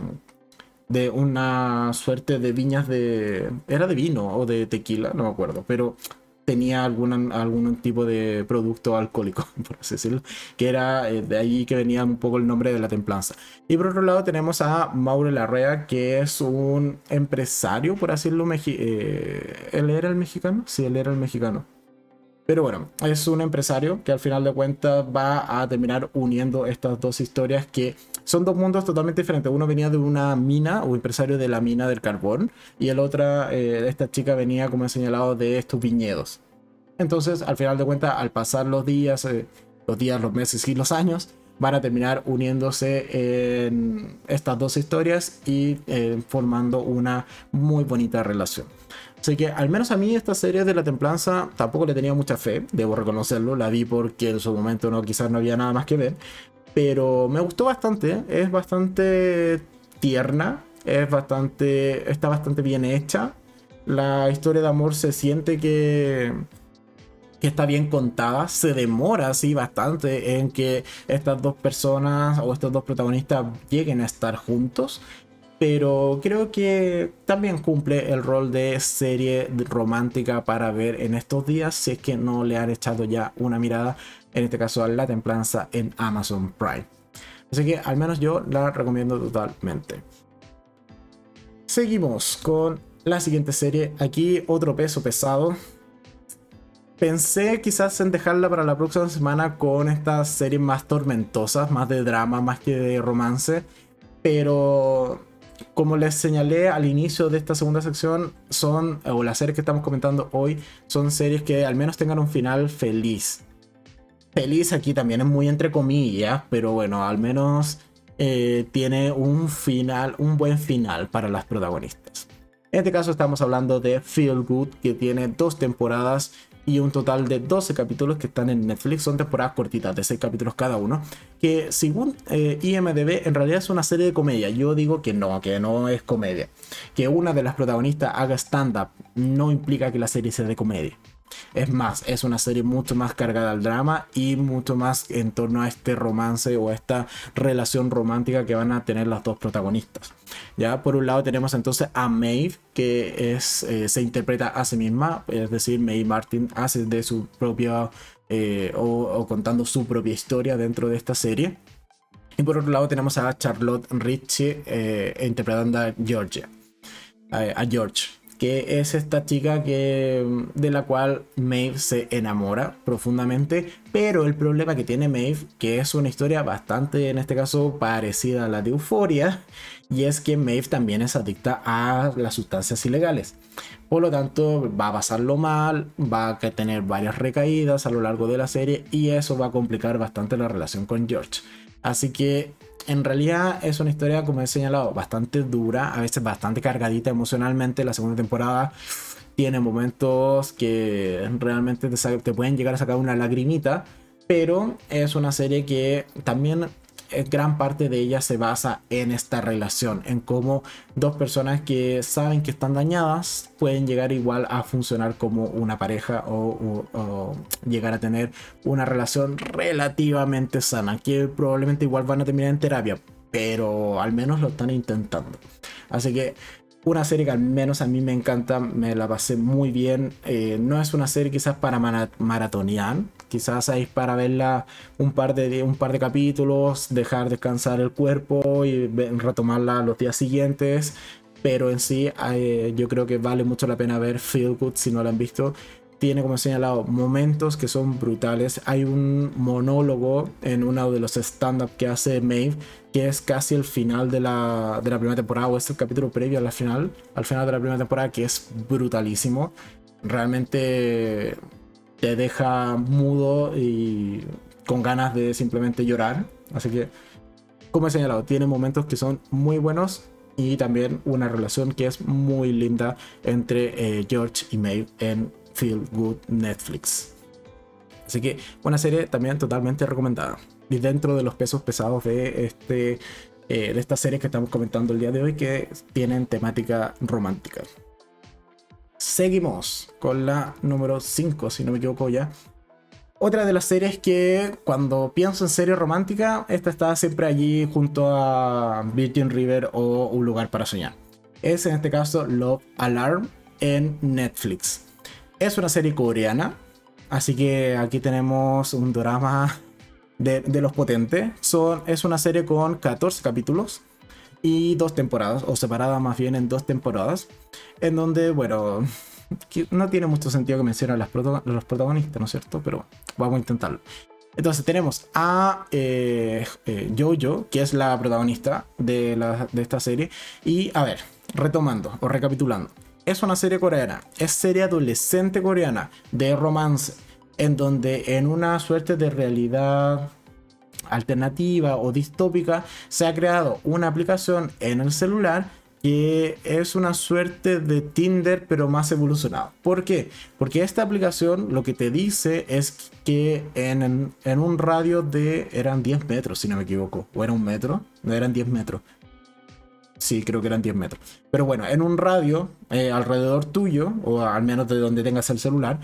Speaker 1: de una suerte de viñas de era de vino o de tequila no me acuerdo pero tenía algún, tipo de producto alcohólico, por así decirlo, que era eh, de ahí que venía un poco el nombre de la templanza. Y por otro lado tenemos a Mauro Larrea, que es un empresario, por así decirlo, eh, ¿él era el mexicano? Sí, él era el mexicano. Pero bueno, es un empresario que al final de cuentas va a terminar uniendo estas dos historias que son dos mundos totalmente diferentes. Uno venía de una mina o empresario de la mina del carbón y el otro, eh, esta chica venía, como he señalado, de estos viñedos. Entonces, al final de cuentas, al pasar los días, eh, los días, los meses y los años, van a terminar uniéndose en estas dos historias y eh, formando una muy bonita relación. Así que al menos a mí esta serie de la templanza tampoco le tenía mucha fe, debo reconocerlo, la vi porque en su momento no, quizás no había nada más que ver, pero me gustó bastante, es bastante tierna, es bastante, está bastante bien hecha, la historia de amor se siente que, que está bien contada, se demora así bastante en que estas dos personas o estos dos protagonistas lleguen a estar juntos pero creo que también cumple el rol de serie romántica para ver en estos días si es que no le han echado ya una mirada, en este caso La Templanza en Amazon Prime. Así que al menos yo la recomiendo totalmente. Seguimos con la siguiente serie. Aquí otro peso pesado. Pensé quizás en dejarla para la próxima semana con estas series más tormentosas, más de drama, más que de romance. Pero como les señalé al inicio de esta segunda sección, son, o las series que estamos comentando hoy, son series que al menos tengan un final feliz. Feliz aquí también es muy entre comillas, pero bueno, al menos eh, tiene un final, un buen final para las protagonistas. En este caso estamos hablando de Feel Good, que tiene dos temporadas y un total de 12 capítulos que están en Netflix. Son temporadas cortitas de 6 capítulos cada uno. Que según eh, IMDB en realidad es una serie de comedia. Yo digo que no, que no es comedia. Que una de las protagonistas haga stand-up no implica que la serie sea de comedia. Es más, es una serie mucho más cargada al drama y mucho más en torno a este romance o a esta relación romántica que van a tener las dos protagonistas. Ya por un lado tenemos entonces a Maeve, que es, eh, se interpreta a sí misma, es decir, Maeve Martin hace de su propia eh, o, contando su propia historia dentro de esta serie. Y por otro lado tenemos a Charlotte Ritchie eh, interpretando a Georgia, a George que es esta chica que, de la cual Maeve se enamora profundamente, pero el problema que tiene Maeve, que es una historia bastante, en este caso, parecida a la de Euforia, y es que Maeve también es adicta a las sustancias ilegales. Por lo tanto, va a pasarlo mal, va a tener varias recaídas a lo largo de la serie y eso va a complicar bastante la relación con George. Así que en realidad es una historia, como he señalado, bastante dura, a veces bastante cargadita emocionalmente. La segunda temporada tiene momentos que realmente te, pueden llegar a sacar una lagrimita, pero es una serie que también gran parte de ella se basa en esta relación, en cómo dos personas que saben que están dañadas pueden llegar igual a funcionar como una pareja o, llegar a tener una relación relativamente sana, que probablemente igual van a terminar en terapia, pero al menos lo están intentando. Así que una serie que al menos a mí me encanta, me la pasé muy bien. Eh, no es una serie quizás para maratonear, quizás hay para verla un par, de, un par de capítulos, dejar descansar el cuerpo y retomarla los días siguientes. Pero en sí, eh, yo creo que vale mucho la pena ver Feel Good si no la han visto tiene, como he señalado, momentos que son brutales. Hay un monólogo en uno de los stand-up que hace Maeve, que es casi el final de la, de la primera temporada, o es el capítulo previo al final, al final de la primera temporada, que es brutalísimo. Realmente te deja mudo y con ganas de simplemente llorar. Así que, como he señalado, tiene momentos que son muy buenos y también una relación que es muy linda entre eh, George y Maeve en Feel Good Netflix. Así que una serie también totalmente recomendada. Y dentro de los pesos pesados de, este, eh, de esta serie que estamos comentando el día de hoy, que tienen temática romántica. Seguimos con la número 5, si no me equivoco ya. Otra de las series que cuando pienso en serie romántica, esta está siempre allí junto a Virgin River o Un lugar para soñar. Es en este caso Love Alarm en Netflix. Es una serie coreana, así que aquí tenemos un drama de, los potentes. Son, es una serie con 14 capítulos y dos temporadas, o separada más bien en dos temporadas, en donde, bueno, no tiene mucho sentido que mencionen las los protagonistas, ¿no es cierto? Pero vamos a intentarlo. Entonces tenemos a eh, eh, Jojo, que es la protagonista de, de esta serie. Y a ver, retomando o recapitulando es una serie coreana, es serie adolescente coreana de romance, en donde en una suerte de realidad alternativa o distópica se ha creado una aplicación en el celular que es una suerte de Tinder pero más evolucionado. ¿Por qué? Porque esta aplicación lo que te dice es que en, un radio de eran 10 metros si no me equivoco, o era un metro, no eran 10 metros, Sí, creo que eran 10 metros. Pero bueno, en un radio eh, alrededor tuyo, o al menos de donde tengas el celular,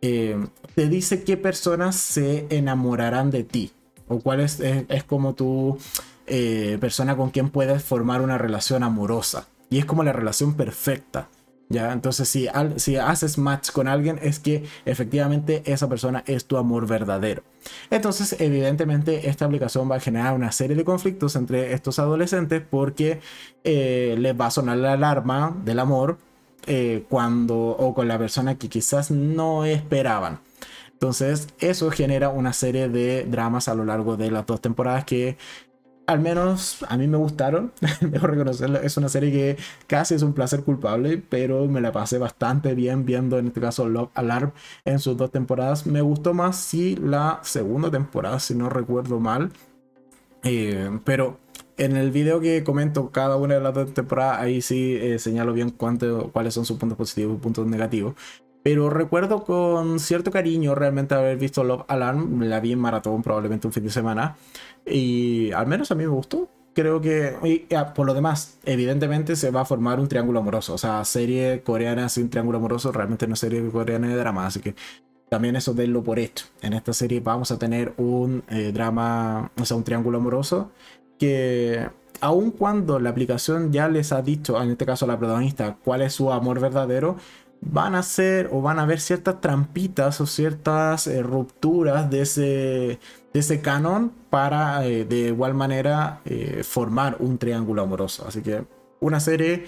Speaker 1: eh, te dice qué personas se enamorarán de ti. O cuál es, es, como tu eh, persona con quien puedes formar una relación amorosa. Y es como la relación perfecta. ¿ya? Entonces, si, si haces match con alguien, es que efectivamente esa persona es tu amor verdadero. Entonces, evidentemente, esta aplicación va a generar una serie de conflictos entre estos adolescentes porque eh, les va a sonar la alarma del amor eh, cuando o con la persona que quizás no esperaban. Entonces, eso genera una serie de dramas a lo largo de las dos temporadas que al menos a mí me gustaron. Mejor reconocerlo. Es una serie que casi es un placer culpable, pero me la pasé bastante bien viendo en este caso Love Alarm en sus dos temporadas. Me gustó más si la segunda temporada, si no recuerdo mal. Eh, pero en el video que comento cada una de las dos temporadas, ahí sí eh, señalo bien cuánto, cuáles son sus puntos positivos y puntos negativos. Pero recuerdo con cierto cariño realmente haber visto Love Alarm. La vi en maratón probablemente un fin de semana. Y al menos a mí me gustó. Creo que, ah, por lo demás, evidentemente se va a formar un triángulo amoroso. O sea, serie coreana sin triángulo amoroso, realmente no es serie coreana de drama. Así que también eso denlo por hecho. En esta serie vamos a tener un eh, drama, o sea, un triángulo amoroso que aun cuando la aplicación ya les ha dicho, en este caso a la protagonista, cuál es su amor verdadero, van a ser o van a haber ciertas trampitas o ciertas eh, rupturas de ese, de ese canon para eh, de igual manera eh, formar un triángulo amoroso. Así que una serie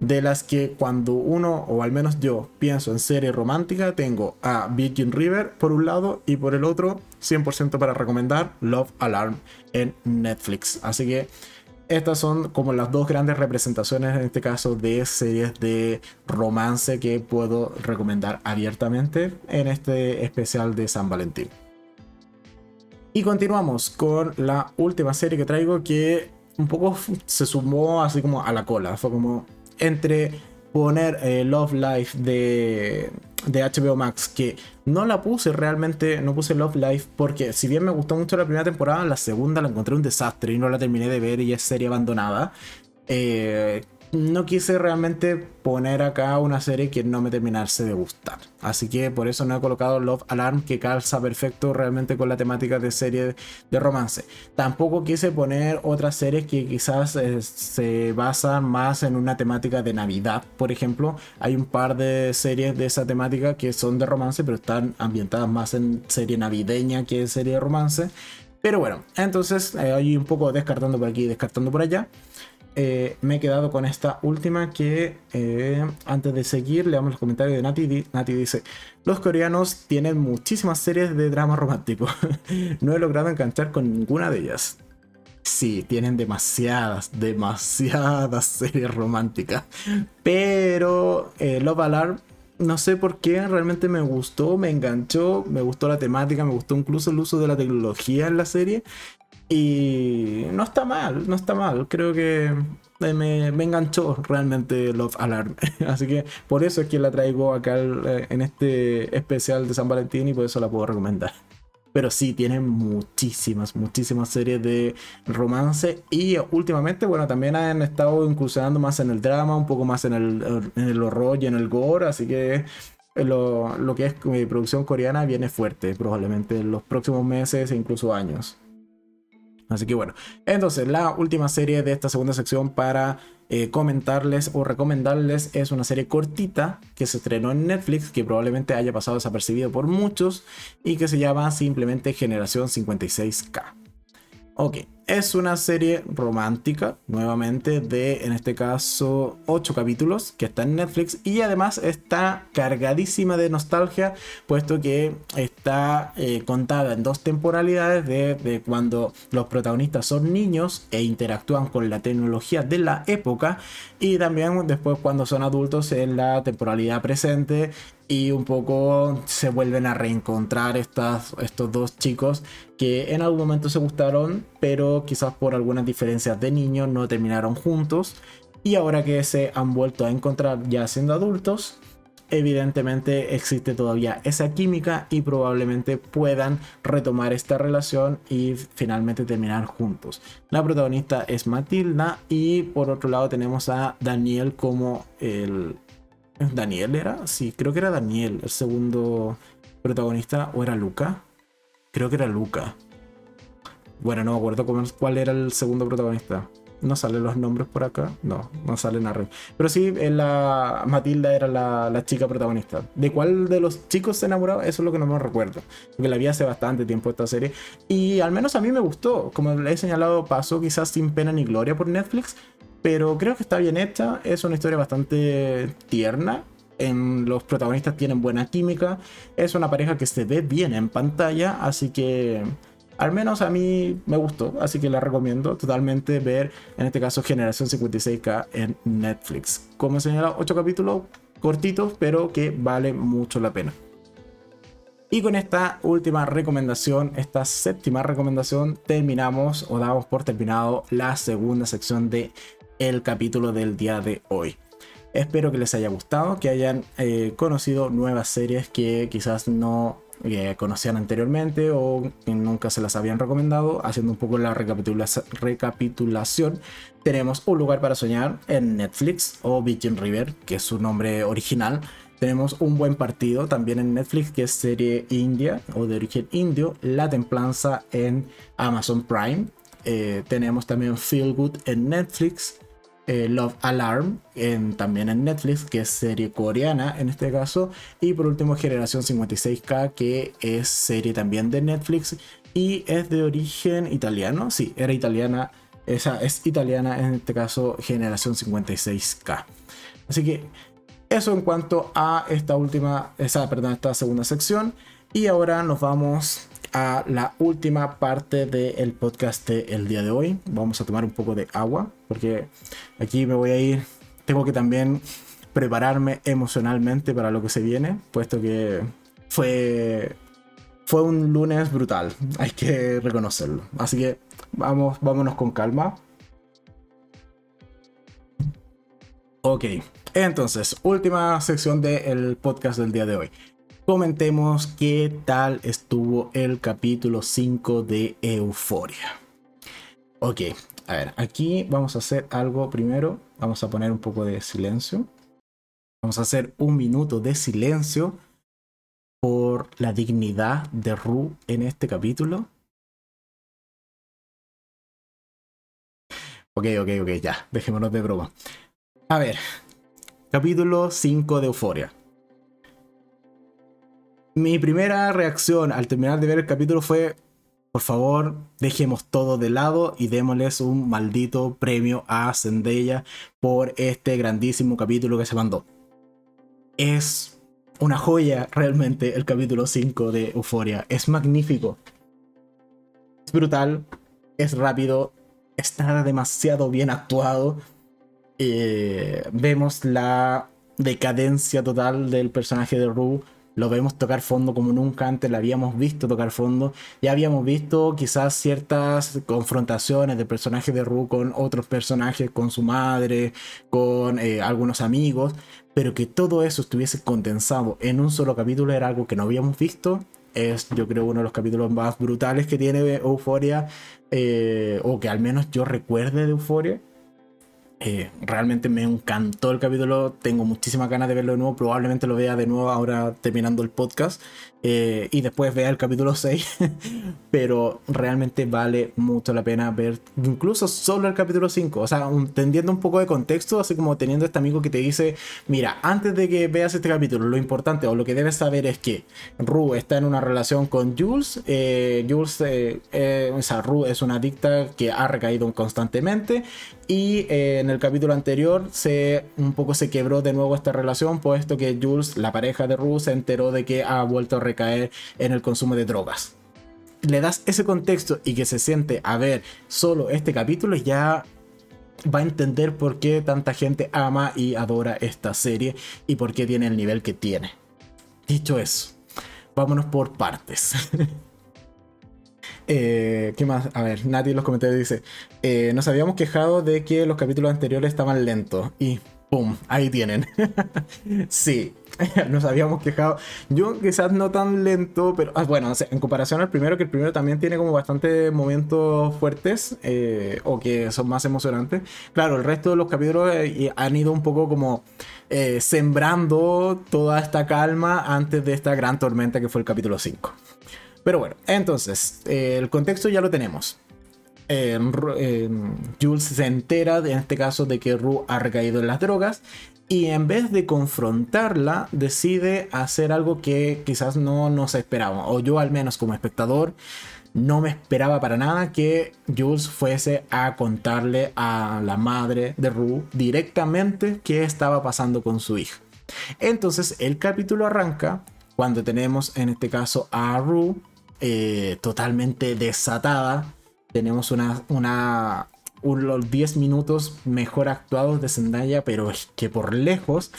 Speaker 1: de las que cuando uno, o al menos yo, pienso en serie romántica, tengo a Virgin River por un lado y por el otro 100% para recomendar Love Alarm en Netflix. Así que estas son como las dos grandes representaciones en este caso de series de romance que puedo recomendar abiertamente en este especial de San Valentín. Y continuamos con la última serie que traigo que un poco se sumó así como a la cola. Fue como entre poner eh, Love Life de, de HBO Max, que no la puse realmente, no puse Love Life porque si bien me gustó mucho la primera temporada, la segunda la encontré un desastre y no la terminé de ver y es serie abandonada. Eh, no quise realmente poner acá una serie que no me terminase de gustar. Así que por eso no he colocado Love Alarm que calza perfecto realmente con la temática de serie de romance. Tampoco quise poner otras series que quizás eh, se basan más en una temática de Navidad, por ejemplo. Hay un par de series de esa temática que son de romance, pero están ambientadas más en serie navideña que en serie de romance. Pero bueno, entonces eh, hay un poco descartando por aquí y descartando por allá. Eh, me he quedado con esta última que eh, antes de seguir leamos los comentarios de Nati. Nati dice, los coreanos tienen muchísimas series de drama romántico. no he logrado enganchar con ninguna de ellas. Sí, tienen demasiadas, demasiadas series románticas. Pero eh, Love Alarm, no sé por qué, realmente me gustó, me enganchó, me gustó la temática, me gustó incluso el uso de la tecnología en la serie. Y no está mal, no está mal. Creo que me, enganchó realmente Love Alarm. Así que por eso es que la traigo acá eh, en este especial de San Valentín y por eso la puedo recomendar. Pero sí, tiene muchísimas, muchísimas series de romance. Y últimamente, bueno, también han estado incursionando más en el drama, un poco más en el, en el horror y en el gore. Así que lo, lo que es mi producción coreana viene fuerte, probablemente en los próximos meses e incluso años. Así que bueno, entonces la última serie de esta segunda sección para eh, comentarles o recomendarles es una serie cortita que se estrenó en Netflix, que probablemente haya pasado desapercibido por muchos y que se llama simplemente Generación 56K. Ok, es una serie romántica, nuevamente, de, en este caso, 8 capítulos, que está en Netflix y además está cargadísima de nostalgia, puesto que está eh, contada en dos temporalidades de, cuando los protagonistas son niños e interactúan con la tecnología de la época, y también después cuando son adultos en la temporalidad presente y un poco se vuelven a reencontrar estas, estos dos chicos que en algún momento se gustaron, pero quizás por algunas diferencias de niños no terminaron juntos. Y ahora que se han vuelto a encontrar ya siendo adultos, evidentemente existe todavía esa química y probablemente puedan retomar esta relación y finalmente terminar juntos. La protagonista es Matilda y por otro lado tenemos a Daniel como el ¿Daniel era? Sí, creo que era Daniel, el segundo protagonista, o era Luca. Creo que era Luca. Bueno, no me acuerdo cuál era el segundo protagonista. No salen los nombres por acá. No, no salen a Pero sí, la Matilda era la, chica protagonista. ¿De cuál de los chicos se enamoraba? Eso es lo que no me recuerdo. Porque la vi hace bastante tiempo esta serie. Y al menos a mí me gustó. Como le he señalado, pasó quizás sin pena ni gloria por Netflix pero creo que está bien hecha. Es una historia bastante tierna. En los protagonistas tienen buena química. Es una pareja que se ve bien en pantalla. Así que al menos a mí me gustó. Así que la recomiendo totalmente ver, en este caso, Generación 56K en Netflix. Como he señalado, 8 capítulos cortitos, pero que vale mucho la pena. Y con esta última recomendación, esta séptima recomendación, terminamos o damos por terminado la segunda sección de el capítulo del día de hoy. Espero que les haya gustado, que hayan eh, conocido nuevas series que quizás no eh, conocían anteriormente o nunca se las habían recomendado. Haciendo un poco la recapitulación, tenemos Un lugar para soñar en Netflix o Virgin River, que es su nombre original. Tenemos Un buen partido también en Netflix, que es serie india o de origen indio. La templanza en Amazon Prime. Eh, tenemos también Feel Good en Netflix. Eh, Love Alarm, también en Netflix, que es serie coreana en este caso. Y por último, Generación 56K, que es serie también de Netflix y es de origen italiano. Sí, era italiana. Esa es italiana, en este caso, Generación 56K. Así que eso en cuanto a esta última, esa, perdón, esta segunda sección. Y ahora nos vamos a la última parte del podcast del día de hoy. Vamos a tomar un poco de agua porque aquí me voy a ir. Tengo que también prepararme emocionalmente para lo que se viene, puesto que fue fue un lunes brutal, hay que reconocerlo. Así que vamos, vámonos con calma. Ok, entonces, última sección del podcast del día de hoy comentemos qué tal estuvo el capítulo 5 de Euforia. Ok, A ver, aquí vamos a hacer algo primero. Vamos a poner un poco de silencio. Vamos a hacer un minuto de silencio por la dignidad de Ru en este capítulo. Ok, ok, ok, ya, dejémonos de broma. A ver, capítulo 5 de Euforia. Mi primera reacción al terminar de ver el capítulo fue, por favor, dejemos todo de lado y démosles un maldito premio a Zendaya por este grandísimo capítulo que se mandó. Es una joya realmente el capítulo 5 de Euforia. Es magnífico. Es brutal, es rápido, está demasiado bien actuado. Eh, vemos la decadencia total del personaje de Rue. Lo vemos tocar fondo como nunca antes la habíamos visto tocar fondo. Ya habíamos visto quizás ciertas confrontaciones del personaje de Rue con otros personajes, con su madre, con eh, algunos amigos. Pero que todo eso estuviese condensado en un solo capítulo era algo que no habíamos visto es yo creo uno de los capítulos más brutales que tiene Euforia, eh, o que al menos yo recuerde de Euforia. Eh, realmente me encantó el capítulo, tengo muchísimas ganas de verlo de nuevo, probablemente lo vea de nuevo ahora terminando el podcast eh, y después vea el capítulo 6, pero realmente vale mucho la pena ver incluso solo el capítulo 5, o sea, entendiendo un poco de contexto, así como teniendo este amigo que te dice, mira, antes de que veas este capítulo, lo importante o lo que debes saber es que Rue está en una relación con Jules, eh, Jules, o sea, es una adicta que ha recaído constantemente y eh, en el capítulo anterior se un poco se quebró de nuevo esta relación, puesto que Jules, la pareja de Rue, se enteró de que ha vuelto a recaer en el consumo de drogas. Le das ese contexto y que se siente a ver solo este capítulo, ya va a entender por qué tanta gente ama y adora esta serie y por qué tiene el nivel que tiene. Dicho eso, vámonos por partes. Eh, ¿Qué más? A ver, Nati en los comentarios dice: eh, Nos habíamos quejado de que los capítulos anteriores estaban lentos. Y ¡pum! Ahí tienen. sí, nos habíamos quejado. Yo quizás no tan lento, pero ah, bueno, en comparación al primero, que el primero también tiene como bastante momentos fuertes eh, o que son más emocionantes. Claro, el resto de los capítulos han ido un poco como sembrando toda esta calma antes de esta gran tormenta que fue el capítulo 5. Pero bueno, entonces, eh, el contexto ya lo tenemos. Jules se entera, en este caso, de que Rue ha recaído en las drogas y en vez de confrontarla, decide hacer algo que quizás no nos esperaba, o yo al menos como espectador, no me esperaba para nada que Jules fuese a contarle a la madre de Rue directamente qué estaba pasando con su hija. Entonces el capítulo arranca cuando tenemos en este caso a Rue eh, totalmente desatada. Tenemos una, una, unos 10 minutos mejor actuados de Zendaya, pero es que por lejos,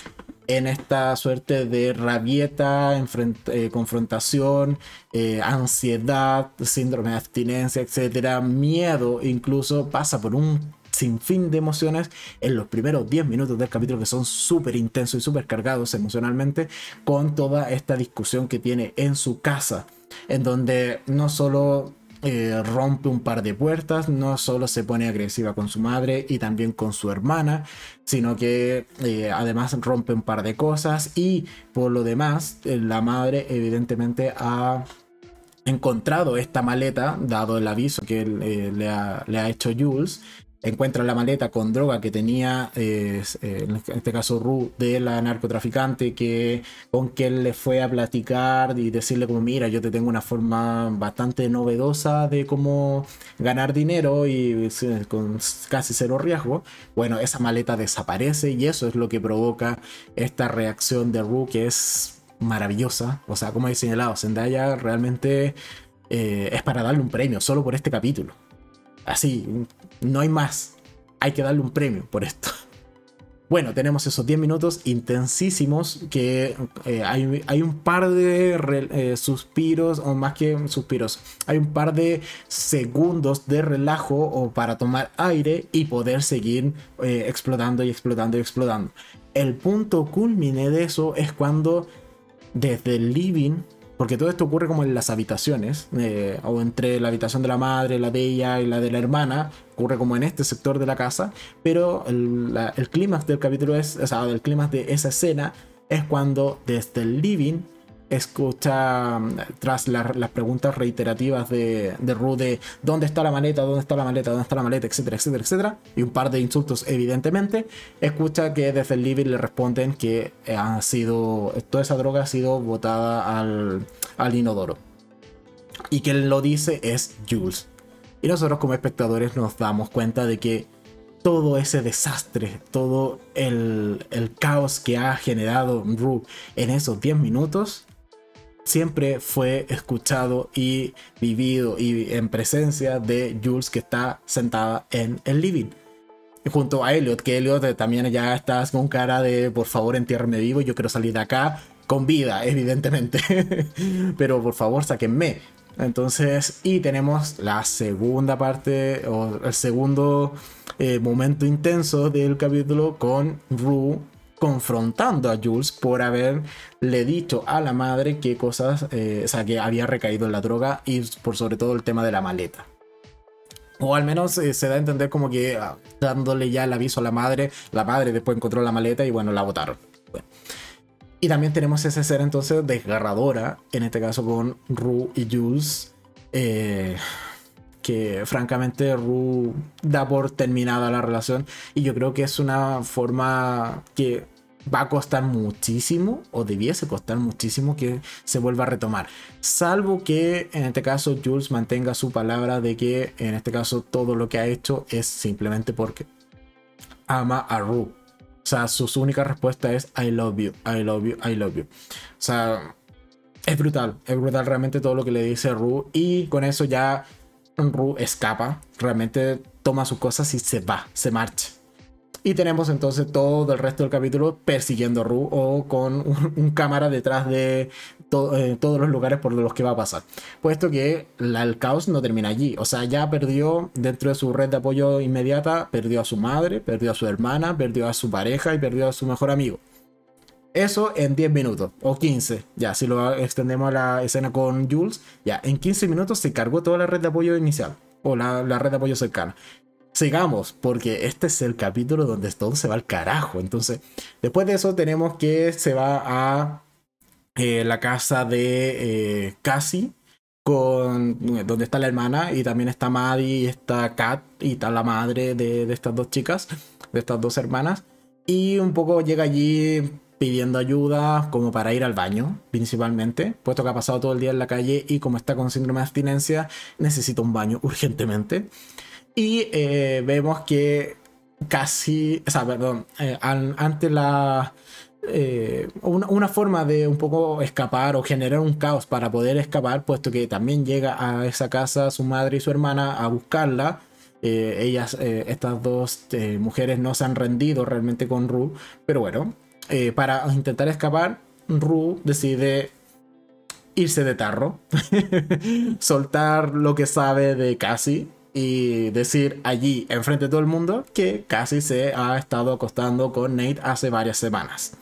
Speaker 1: en esta suerte de rabieta, eh, confrontación, eh, ansiedad, síndrome de abstinencia, etcétera, miedo, incluso pasa por un sinfín de emociones en los primeros 10 minutos del capítulo que son súper intensos y súper cargados emocionalmente con toda esta discusión que tiene en su casa en donde no solo eh, rompe un par de puertas, no solo se pone agresiva con su madre y también con su hermana, sino que eh, además rompe un par de cosas y por lo demás eh, la madre evidentemente ha encontrado esta maleta, dado el aviso que le, ha, le, ha, hecho Jules, encuentra la maleta con droga que tenía, eh, en este caso Ru, de la narcotraficante, que con él le fue a platicar y decirle como, mira, yo te tengo una forma bastante novedosa de cómo ganar dinero y con casi cero riesgo. Bueno, esa maleta desaparece y eso es lo que provoca esta reacción de Ru que es maravillosa. O sea, como he señalado, Zendaya realmente eh, es para darle un premio solo por este capítulo. Así, no hay más. Hay que darle un premio por esto. Bueno, tenemos esos 10 minutos intensísimos que eh, hay, un par de eh, suspiros, o más que suspiros, hay un par de segundos de relajo o para tomar aire y poder seguir eh, explotando y explotando y explotando. El punto culmine de eso es cuando desde el living porque todo esto ocurre como en las habitaciones, eh, o entre la habitación de la madre, la de ella y la de la hermana, ocurre como en este sector de la casa, pero el, el clímax del capítulo es, o sea, el clímax de esa escena es cuando desde el living escucha tras las preguntas reiterativas de, de de dónde está la maleta, dónde está la maleta, dónde está la maleta, etcétera, etcétera, etcétera, y un par de insultos evidentemente, escucha que desde el living le responden que ha sido, toda esa droga ha sido botada al, al inodoro. Y que lo dice es Jules. Y nosotros como espectadores nos damos cuenta de que todo ese desastre, todo el, el caos que ha generado Rue en esos 10 minutos siempre fue escuchado y vivido y en presencia de Jules que está sentada en el living. Junto a Elliot, que Elliot también ya está con cara de por favor entiérrame vivo, yo quiero salir de acá con vida, evidentemente. Pero por favor, sáquenme. Entonces, y tenemos la segunda parte, o el segundo eh, momento intenso del capítulo con Rue confrontando a Jules por haberle dicho a la madre qué cosas, eh, o sea, que había recaído en la droga y por sobre todo el tema de la maleta. O al menos eh, se da a entender como que ah, dándole ya el aviso a la madre, la madre después encontró la maleta y bueno, la botaron. Y también tenemos esa escena entonces desgarradora, en este caso con Rue y Jules. Eh, que francamente Ru da por terminada la relación y yo creo que es una forma que va a costar muchísimo o debiese costar muchísimo que se vuelva a retomar. Salvo que en este caso Jules mantenga su palabra de que en este caso todo lo que ha hecho es simplemente porque ama a Ru. O sea, su única respuesta es I love you, I love you, I love you. O sea, es brutal, es brutal realmente todo lo que le dice Ru y con eso ya Ru escapa, realmente toma sus cosas y se va, se marcha. Y tenemos entonces todo el resto del capítulo persiguiendo a Ru o con un, cámara detrás de eh, todos los lugares por los que va a pasar. Puesto que el caos no termina allí. O sea, ya perdió dentro de su red de apoyo inmediata, perdió a su madre, perdió a su hermana, perdió a su pareja y perdió a su mejor amigo. Eso en 10 minutos o 15. Ya, si lo extendemos a la escena con Jules, ya, en 15 minutos se cargó toda la red de apoyo inicial o la, red de apoyo cercana. Sigamos, porque este es el capítulo donde todo se va al carajo. Entonces, después de eso tenemos que se va a eh, la casa de eh, Cassie, con, donde está la hermana y también está Maddie y está Kat y está la madre de, de estas dos chicas, de estas dos hermanas. Y un poco llega allí pidiendo ayuda como para ir al baño, principalmente, puesto que ha pasado todo el día en la calle y como está con síndrome de abstinencia, necesita un baño urgentemente. Y eh, vemos que casi, o sea, perdón, eh, ante la... Eh, una, una, forma de un poco escapar o generar un caos para poder escapar, puesto que también llega a esa casa su madre y su hermana a buscarla, ellas, estas dos mujeres no se han rendido realmente con Ru, pero bueno, eh, para intentar escapar, Ru decide irse de tarro, soltar lo que sabe de Cassie y decir allí, enfrente de todo el mundo, que Cassie se ha estado acostando con Nate hace varias semanas.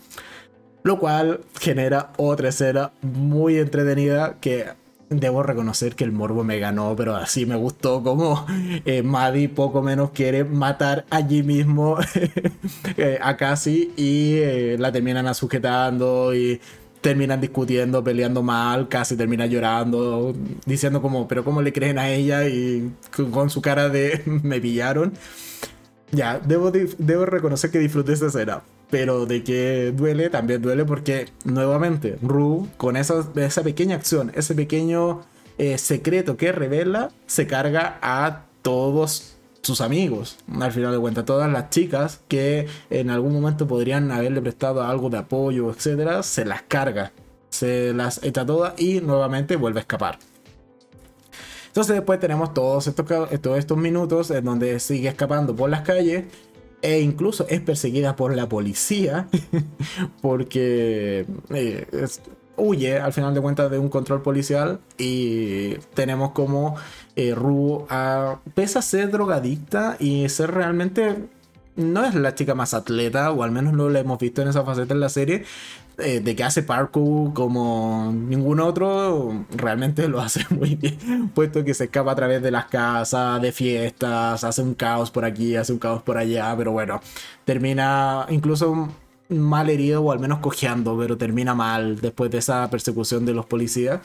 Speaker 1: Lo cual genera otra escena muy entretenida que debo reconocer que el morbo me ganó, pero así me gustó como eh, Maddie poco menos quiere matar allí mismo eh, a Cassie y eh, la terminan sujetando y terminan discutiendo, peleando mal, casi termina llorando, diciendo como, pero ¿cómo le creen a ella? Y con su cara de me pillaron. Ya, debo, debo reconocer que disfruté esa escena pero de que duele, también duele porque nuevamente Ru con esa, esa pequeña acción, ese pequeño eh, secreto que revela, se carga a todos sus amigos, al final de cuentas, todas las chicas que en algún momento podrían haberle prestado algo de apoyo, etcétera, se las carga, se las echa todas y nuevamente vuelve a escapar. Entonces después tenemos todos estos, todos estos minutos en donde sigue escapando por las calles e incluso es perseguida por la policía porque eh, huye al final de cuentas de un control policial y tenemos como eh, Ru, a, pese a ser drogadicta y ser realmente no es la chica más atleta, o al menos no la hemos visto en esa faceta en la serie, eh, de que hace parkour como ningún otro, realmente lo hace muy bien, puesto que se escapa a través de las casas, de fiestas, hace un caos por aquí, hace un caos por allá, pero bueno, termina incluso mal herido o al menos cojeando, pero termina mal después de esa persecución de los policías.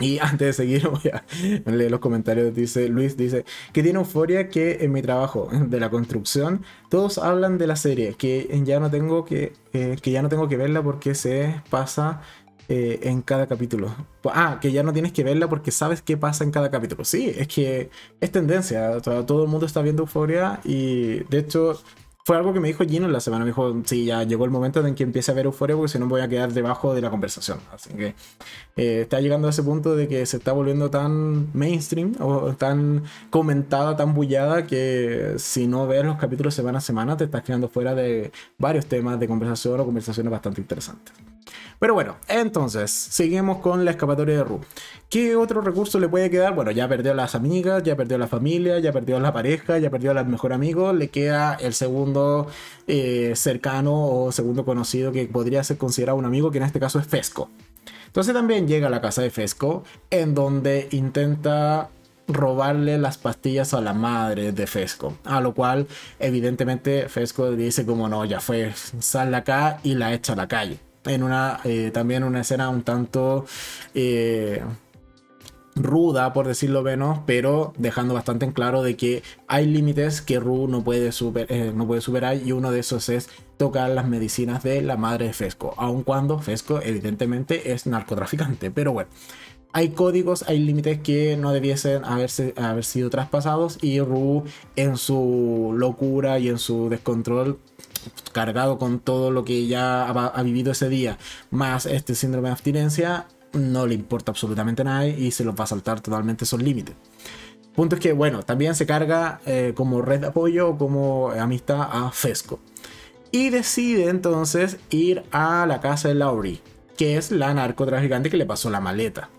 Speaker 1: Y antes de seguir, voy a leer los comentarios. Dice Luis, dice que tiene euforia que en mi trabajo de la construcción todos hablan de la serie, que ya no tengo que, eh, que ya no tengo que verla porque se pasa eh, en cada capítulo. Ah, que ya no tienes que verla porque sabes qué pasa en cada capítulo. Sí, es que es tendencia. todo el mundo está viendo euforia y de hecho fue algo que me dijo Gino en la semana. Me dijo, sí, ya llegó el momento en que empiece a ver euforia porque si no voy a quedar debajo de la conversación. Así que eh, está llegando a ese punto de que se está volviendo tan mainstream o tan comentada, tan bullada que si no ves los capítulos semana a semana te estás quedando fuera de varios temas de conversación o conversaciones bastante interesantes. Pero bueno, entonces, seguimos con la escapatoria de Ru. ¿Qué otro recurso le puede quedar? Bueno, ya perdió a las amigas, ya perdió a la familia, ya perdió a la pareja, ya perdió al mejor amigo. Le queda el segundo eh, cercano o segundo conocido que podría ser considerado un amigo, que en este caso es Fesco. Entonces también llega a la casa de Fesco, en donde intenta robarle las pastillas a la madre de Fesco. A lo cual, evidentemente, Fesco dice como no, ya fue, sal de acá y la echa a la calle en una eh, también una escena un tanto eh, ruda por decirlo menos pero dejando bastante en claro de que hay límites que Ru no puede, super, eh, no puede superar y uno de esos es tocar las medicinas de la madre de Fesco aun cuando Fesco evidentemente es narcotraficante. Pero bueno hay códigos, hay límites que no debiesen haberse, haber sido traspasados y Ru en su locura y en su descontrol cargado con todo lo que ya ha, vivido ese día, más este síndrome de abstinencia, no le importa absolutamente nada y se lo va a saltar totalmente esos límites. Punto es que, bueno, también se carga eh, como red de apoyo o como amistad a Fesco. Y decide entonces ir a la casa de Laurie, que es la narcotraficante que le pasó la maleta.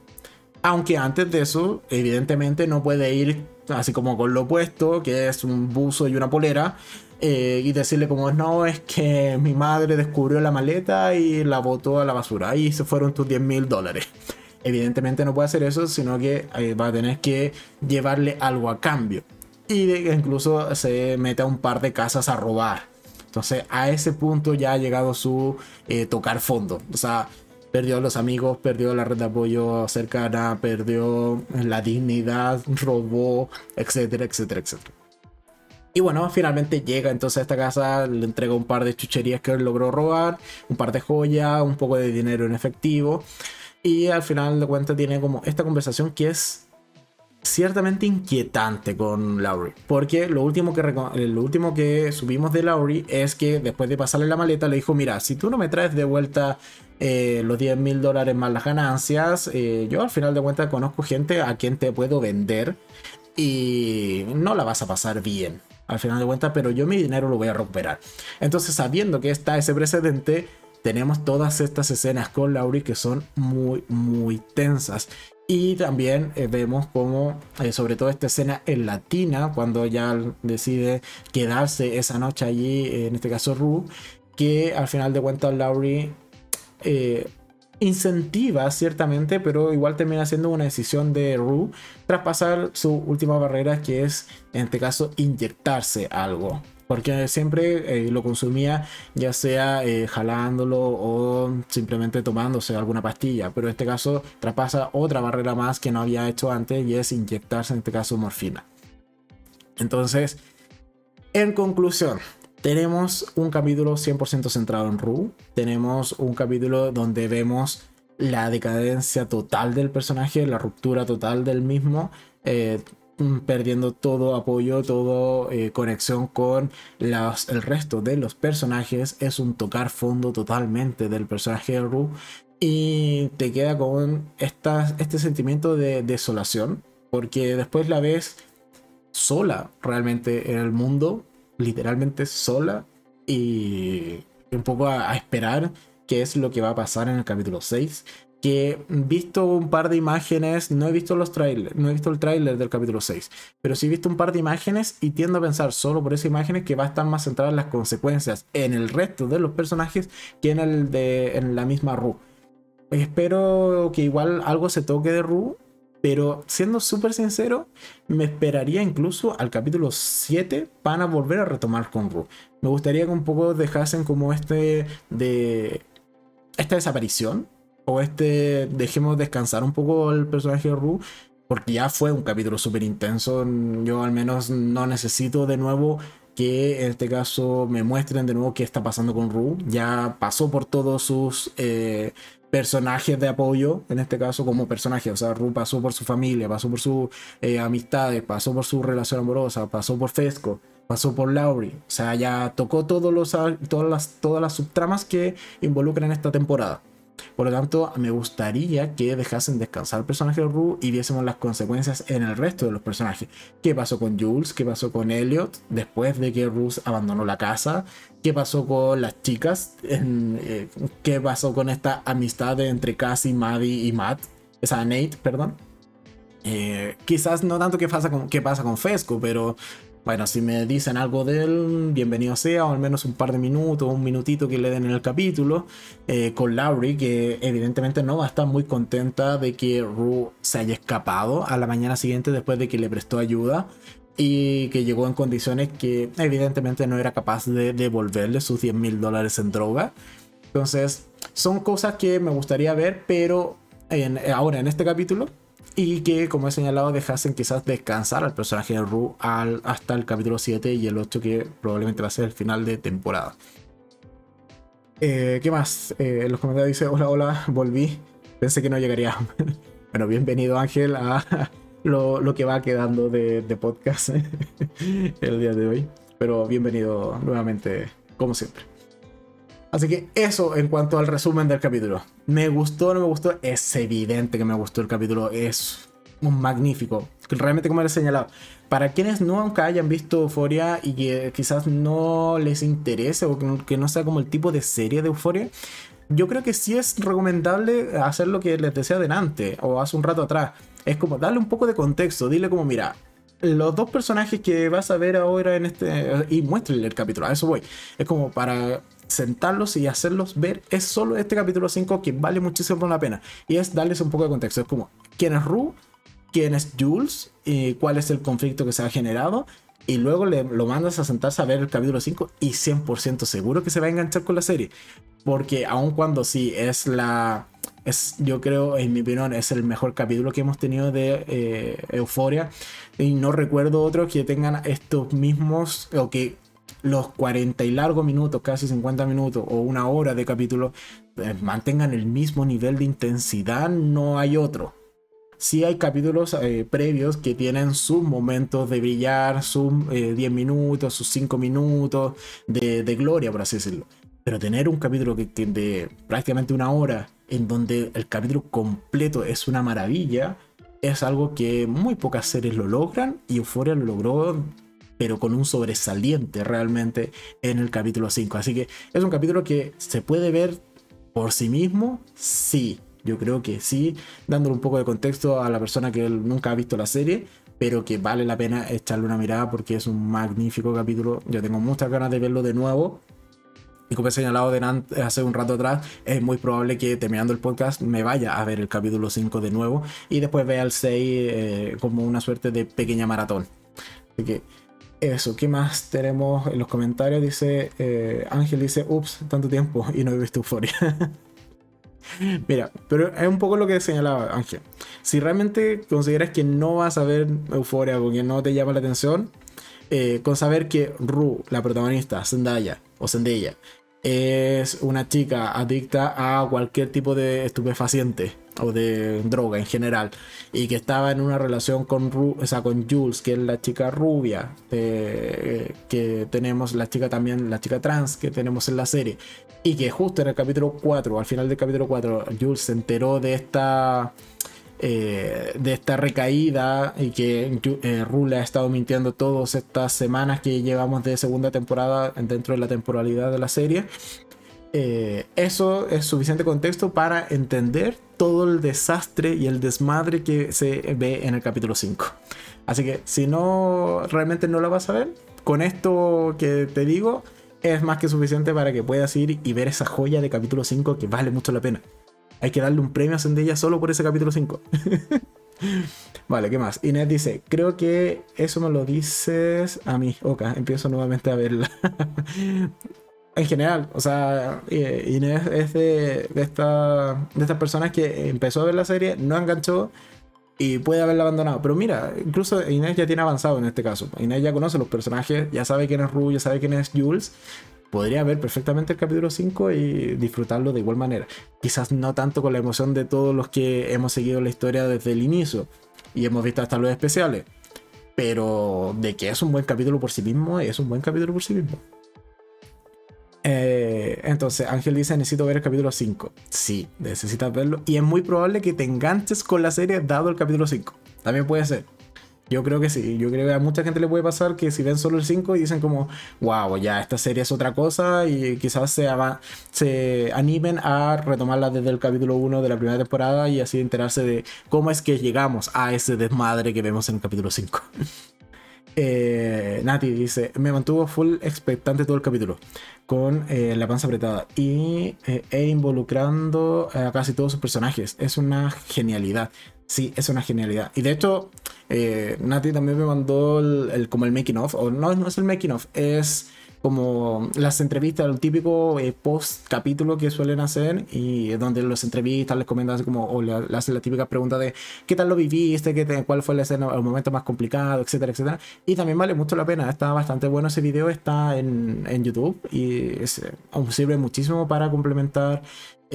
Speaker 1: Aunque antes de eso, evidentemente no puede ir así como con lo opuesto, que es un buzo y una polera, eh, y decirle como no, es que mi madre descubrió la maleta y la botó a la basura y se fueron tus 10 mil dólares. Evidentemente no puede hacer eso, sino que eh, va a tener que llevarle algo a cambio. Y incluso se mete a un par de casas a robar. Entonces a ese punto ya ha llegado su eh, tocar fondo. O sea, perdió a los amigos, perdió la red de apoyo cercana, perdió la dignidad, robó, etcétera, etcétera, etcétera. Y bueno, finalmente llega entonces a esta casa, le entrega un par de chucherías que él logró robar, un par de joyas, un poco de dinero en efectivo. Y al final de cuentas tiene como esta conversación que es ciertamente inquietante con Laurie. Porque lo último que, lo último que subimos de Laurie es que después de pasarle la maleta le dijo, mira, si tú no me traes de vuelta eh, los 10 mil dólares más las ganancias, eh, yo al final de cuentas conozco gente a quien te puedo vender y no la vas a pasar bien al final de cuentas, pero yo mi dinero lo voy a recuperar. Entonces, sabiendo que está ese precedente, tenemos todas estas escenas con Laurie que son muy, muy tensas. Y también eh, vemos como, eh, sobre todo esta escena en latina, cuando ya decide quedarse esa noche allí, en este caso Ru, que al final de cuentas eh, incentiva ciertamente, pero igual termina siendo una decisión de Rue traspasar su última barrera, que es en este caso inyectarse algo. Porque siempre eh, lo consumía ya sea eh, jalándolo o simplemente tomándose alguna pastilla. Pero en este caso traspasa otra barrera más que no había hecho antes y es inyectarse en este caso morfina. Entonces, en conclusión, tenemos un capítulo 100% centrado en Ru. Tenemos un capítulo donde vemos la decadencia total del personaje, la ruptura total del mismo. Eh, perdiendo todo apoyo, todo eh, conexión con el resto de los personajes. Es un tocar fondo totalmente del personaje de Ru. Y te queda con este sentimiento de desolación. Porque después la ves sola realmente en el mundo literalmente sola y un poco a, esperar qué es lo que va a pasar en el capítulo 6, que visto un par de imágenes, no he visto los trailers, no he visto el trailer del capítulo 6, pero sí he visto un par de imágenes y tiendo a pensar solo por esas imágenes que va a estar más centrada en las consecuencias en el resto de los personajes que en el de en la misma Ru. Espero que igual algo se toque de Ru, pero siendo súper sincero, me esperaría incluso al capítulo 7 para volver a retomar con Ru. Me gustaría que un poco dejasen como este de esta desaparición o este dejemos descansar un poco el personaje de Ru porque ya fue un capítulo súper intenso. Yo al menos no necesito de nuevo que en este caso me muestren de nuevo qué está pasando con Ru. Ya pasó por todos sus eh, personajes de apoyo, en este caso como personaje. O sea, Ru pasó por su familia, pasó por sus eh, amistades, pasó por su relación amorosa, pasó por Fesco, pasó por Laurie. O sea, ya tocó todos los, todas, las, todas las subtramas que involucran esta temporada. Por lo tanto, me gustaría que dejasen descansar el personaje de Rue y viésemos las consecuencias en el resto de los personajes. ¿Qué pasó con Jules? ¿Qué pasó con Elliot después de que Rue abandonó la casa? ¿Qué pasó con las chicas? Eh, ¿Qué pasó con esta amistad entre Cassie, Maddie y Matt? O sea, Nate, perdón. Eh, quizás no tanto qué pasa con, qué pasa con Fesco, pero bueno, si me dicen algo de él, bienvenido sea, o al menos un par de minutos, un minutito que le den en el capítulo, eh, con Laurie, que evidentemente no va a estar muy contenta de que Rue se haya escapado a la mañana siguiente después de que le prestó ayuda y que llegó en condiciones que evidentemente no era capaz de devolverle sus 10 mil dólares en droga. Entonces, son cosas que me gustaría ver, pero ahora en este capítulo y que, como he señalado, dejasen quizás descansar al personaje de Ru hasta el capítulo 7 y el 8, que probablemente va a ser el final de temporada. Eh, ¿Qué más? Eh, en los comentarios dice: Hola, hola, volví. Pensé que no llegaría. bueno, bienvenido Ángel a lo, que va quedando de, de podcast el día de hoy. Pero bienvenido nuevamente, como siempre. Así que eso en cuanto al resumen del capítulo. Me gustó o no me gustó. Es evidente que me gustó el capítulo. Es un magnífico. Realmente como les he señalado. Para quienes nunca hayan visto Euforia y que quizás no les interese o que no sea como el tipo de serie de Euforia, yo creo que sí es recomendable hacer lo que les decía adelante o hace un rato atrás. Es como darle un poco de contexto. Dile como, mira, los dos personajes que vas a ver ahora en este. Y muéstrenle el capítulo, a eso voy. Es como para sentarlos y hacerlos ver es solo este capítulo 5 que vale muchísimo la pena. Y es darles un poco de contexto. Es como, ¿quién es Rue? ¿Quién es Jules? y ¿Cuál es el conflicto que se ha generado? Y luego le, lo mandas a sentarse a ver el capítulo 5 y 100% seguro que se va a enganchar con la serie. Porque aun cuando sí es la... Es, yo creo, en mi opinión, es el mejor capítulo que hemos tenido de eh, Euforia. Y no recuerdo otros que tengan estos mismos, o que los 40 y largos minutos, casi 50 minutos o una hora de capítulo, eh, mantengan el mismo nivel de intensidad, no hay otro. Sí hay capítulos eh, previos que tienen sus momentos de brillar, sus 10 eh, minutos, sus 5 minutos de, gloria, por así decirlo. Pero tener un capítulo que de prácticamente una hora, en donde el capítulo completo es una maravilla, es algo que muy pocas series lo logran y Euphoria lo logró pero con un sobresaliente realmente en el capítulo 5. Así que es un capítulo que se puede ver por sí mismo, sí, yo creo que sí, dándole un poco de contexto a la persona que nunca ha visto la serie, pero que vale la pena echarle una mirada porque es un magnífico capítulo. Yo tengo muchas ganas de verlo de nuevo. Y como he señalado hace un rato atrás, es muy probable que terminando el podcast me vaya a ver el capítulo 5 de nuevo y después vea el 6 eh, como una suerte de pequeña maratón. Así que eso, ¿qué más tenemos en los comentarios? Dice eh, Ángel, dice, ups, tanto tiempo y no he visto euforia. Mira, pero es un poco lo que señalaba Ángel. Si realmente consideras que no vas a ver euforia porque no te llama la atención, eh, con saber que Ru, la protagonista, Zendaya o Zendaya, es una chica adicta a cualquier tipo de estupefaciente o de droga en general y que estaba en una relación con, sea, con Jules que es la chica rubia eh, que tenemos la chica también la chica trans que tenemos en la serie. Y que justo en el capítulo 4 al final del capítulo 4 Jules se enteró de esta eh, de esta recaída y que eh, Rule ha estado mintiendo todas estas semanas que llevamos de segunda temporada dentro de la temporalidad de la serie eh, eso es suficiente contexto para entender todo el desastre y el desmadre que se ve en el capítulo 5. Así que si no realmente no lo vas a ver, con esto que te digo, es más que suficiente para que puedas ir y ver esa joya de capítulo 5 que vale mucho la pena. Hay que darle un premio a Zendaya solo por ese capítulo 5. vale, ¿qué más? Inés dice, creo que eso me lo dices a mí. Ok, empiezo nuevamente a verla. en general, o sea, eh, Inés es de, de, de estas personas que empezó a ver la serie, no enganchó y puede haberla abandonado. Pero mira, incluso Inés ya tiene avanzado en este caso. Inés ya conoce los personajes, ya sabe quién es Ru, ya sabe quién es Jules. Podría ver perfectamente el capítulo 5 y disfrutarlo de igual manera. Quizás no tanto con la emoción de todos los que hemos seguido la historia desde el inicio y hemos visto hasta los especiales. Pero de que es un buen capítulo por sí mismo, es un buen capítulo por sí mismo. Eh, entonces, Ángel dice, necesito ver el capítulo 5. Sí, necesitas verlo. Y es muy probable que te enganches con la serie dado el capítulo 5. También puede ser. Yo creo que sí. Yo creo que a mucha gente le puede pasar que si ven solo el 5 y dicen como, wow, ya esta serie es otra cosa y quizás se, se animen a retomarla desde el capítulo 1 de la primera temporada y así enterarse de cómo es que llegamos a ese desmadre que vemos en el capítulo 5. Eh, Nati dice, me mantuvo full expectante todo el capítulo, con eh, la panza apretada y, eh, e involucrando a casi todos sus personajes. Es una genialidad. Sí, es una genialidad. Y de hecho, Nati también me mandó el, como el making of, o no, no es el making of, es como las entrevistas, el típico eh, post capítulo que suelen hacer y donde los entrevistas les comentan como o le, hacen la típica pregunta de qué tal lo viviste, ¿Qué cuál fue el, escena, el momento más complicado, etcétera, etcétera. Y también vale mucho la pena, está bastante bueno ese video, está en, en YouTube y es, eh, sirve muchísimo para complementar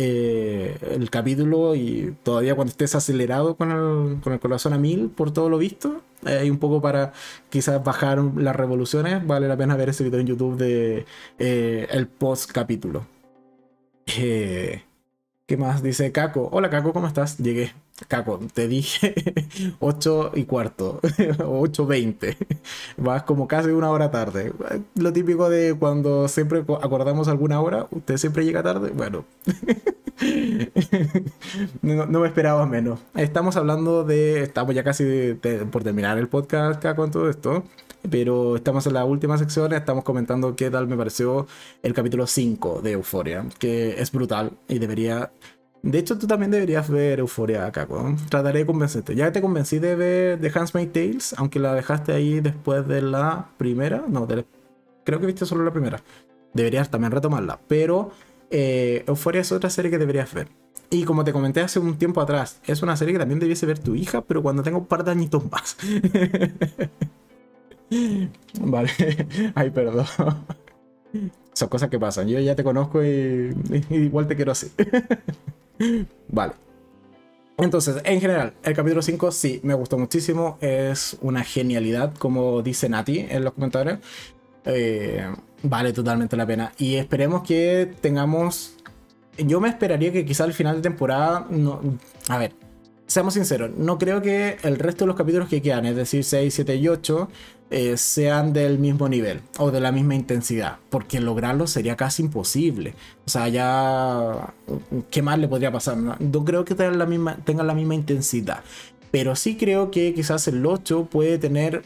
Speaker 1: eh, el capítulo y todavía cuando estés acelerado con el, con el corazón a mil por todo lo visto, hay un poco para quizás bajar las revoluciones, vale la pena ver ese video en YouTube de eh, el post capítulo. Eh, ¿Qué más? Dice Caco. Hola Caco, ¿cómo estás? Llegué. Caco, te dije 8 y cuarto, o 8.20. Vas como casi una hora tarde. Lo típico de cuando siempre acordamos alguna hora, usted siempre llega tarde. Bueno, no, me esperaba menos. Estamos hablando de, estamos ya casi por terminar el podcast, Caco, en todo esto. Pero estamos en la última sección, estamos comentando qué tal me pareció el capítulo 5 de Euforia, que es brutal y debería de hecho, tú también deberías ver Euforia, Caco. Trataré de convencerte. Ya te convencí de ver The Handmaid's Tales, aunque la dejaste ahí después de la primera. No, creo que viste solo la primera. Deberías también retomarla. Pero eh, Euforia es otra serie que deberías ver. Y como te comenté hace un tiempo atrás, es una serie que también debiese ver tu hija, pero cuando tenga un par de añitos más. vale. Ay, perdón. Son cosas que pasan. Yo ya te conozco y igual te quiero así. vale. Entonces, en general, el capítulo 5 sí, me gustó muchísimo. Es una genialidad, como dice Nati en los comentarios. Eh, vale totalmente la pena. Y esperemos que tengamos... Yo me esperaría que quizá al final de temporada... No... A ver, seamos sinceros, no creo que el resto de los capítulos que quedan, es decir, 6, 7 y 8, eh, sean del mismo nivel o de la misma intensidad, porque lograrlo sería casi imposible. O sea, ya, ¿qué más le podría pasar? No, creo que tengan la, misma, tengan la misma intensidad, pero sí creo que quizás el 8 puede tener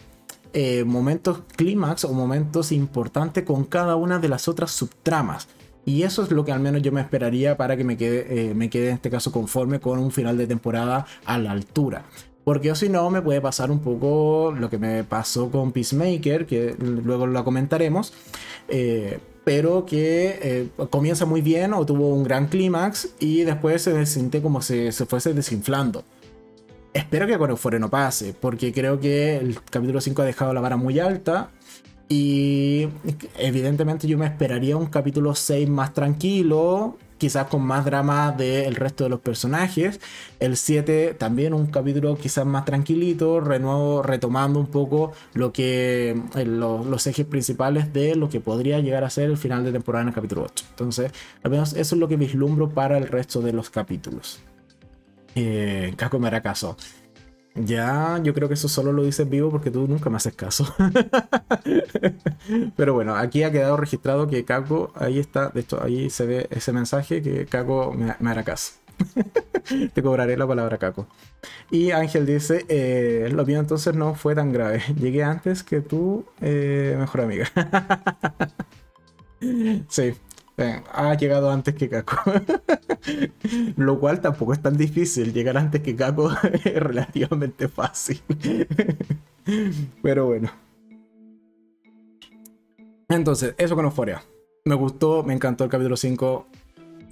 Speaker 1: eh, momentos clímax o momentos importantes con cada una de las otras subtramas. Y eso es lo que al menos yo me esperaría para que me quede, eh, me quede en este caso conforme con un final de temporada a la altura. Porque si no, me puede pasar un poco lo que me pasó con Peacemaker, que luego lo comentaremos. Eh, pero que eh, comienza muy bien o tuvo un gran clímax y después se siente como si se fuese desinflando. Espero que con Euphoria no pase, porque creo que el capítulo 5 ha dejado la vara muy alta y evidentemente yo me esperaría un capítulo 6 más tranquilo, quizás con más drama del resto de los personajes. El 7 también un capítulo quizás más tranquilito, renuevo, retomando un poco lo que eh, los ejes principales de lo que podría llegar a ser el final de temporada en el capítulo 8. Entonces, al menos eso es lo que vislumbro para el resto de los capítulos. Eh, hará caso. Ya, yo creo que eso solo lo dices vivo porque tú nunca me haces caso. Pero bueno, aquí ha quedado registrado que Kako, ahí está, de hecho, ahí se ve ese mensaje que Kako me, hará caso. Te cobraré la palabra Kako. Y Ángel dice, eh, lo mío entonces no fue tan grave. Llegué antes que tú, eh, mejor amiga. sí, ha llegado antes que Kako. Lo cual tampoco es tan difícil. Llegar antes que Kako es relativamente fácil. Pero bueno. Entonces, eso con Euphoria. Me gustó, me encantó el capítulo 5.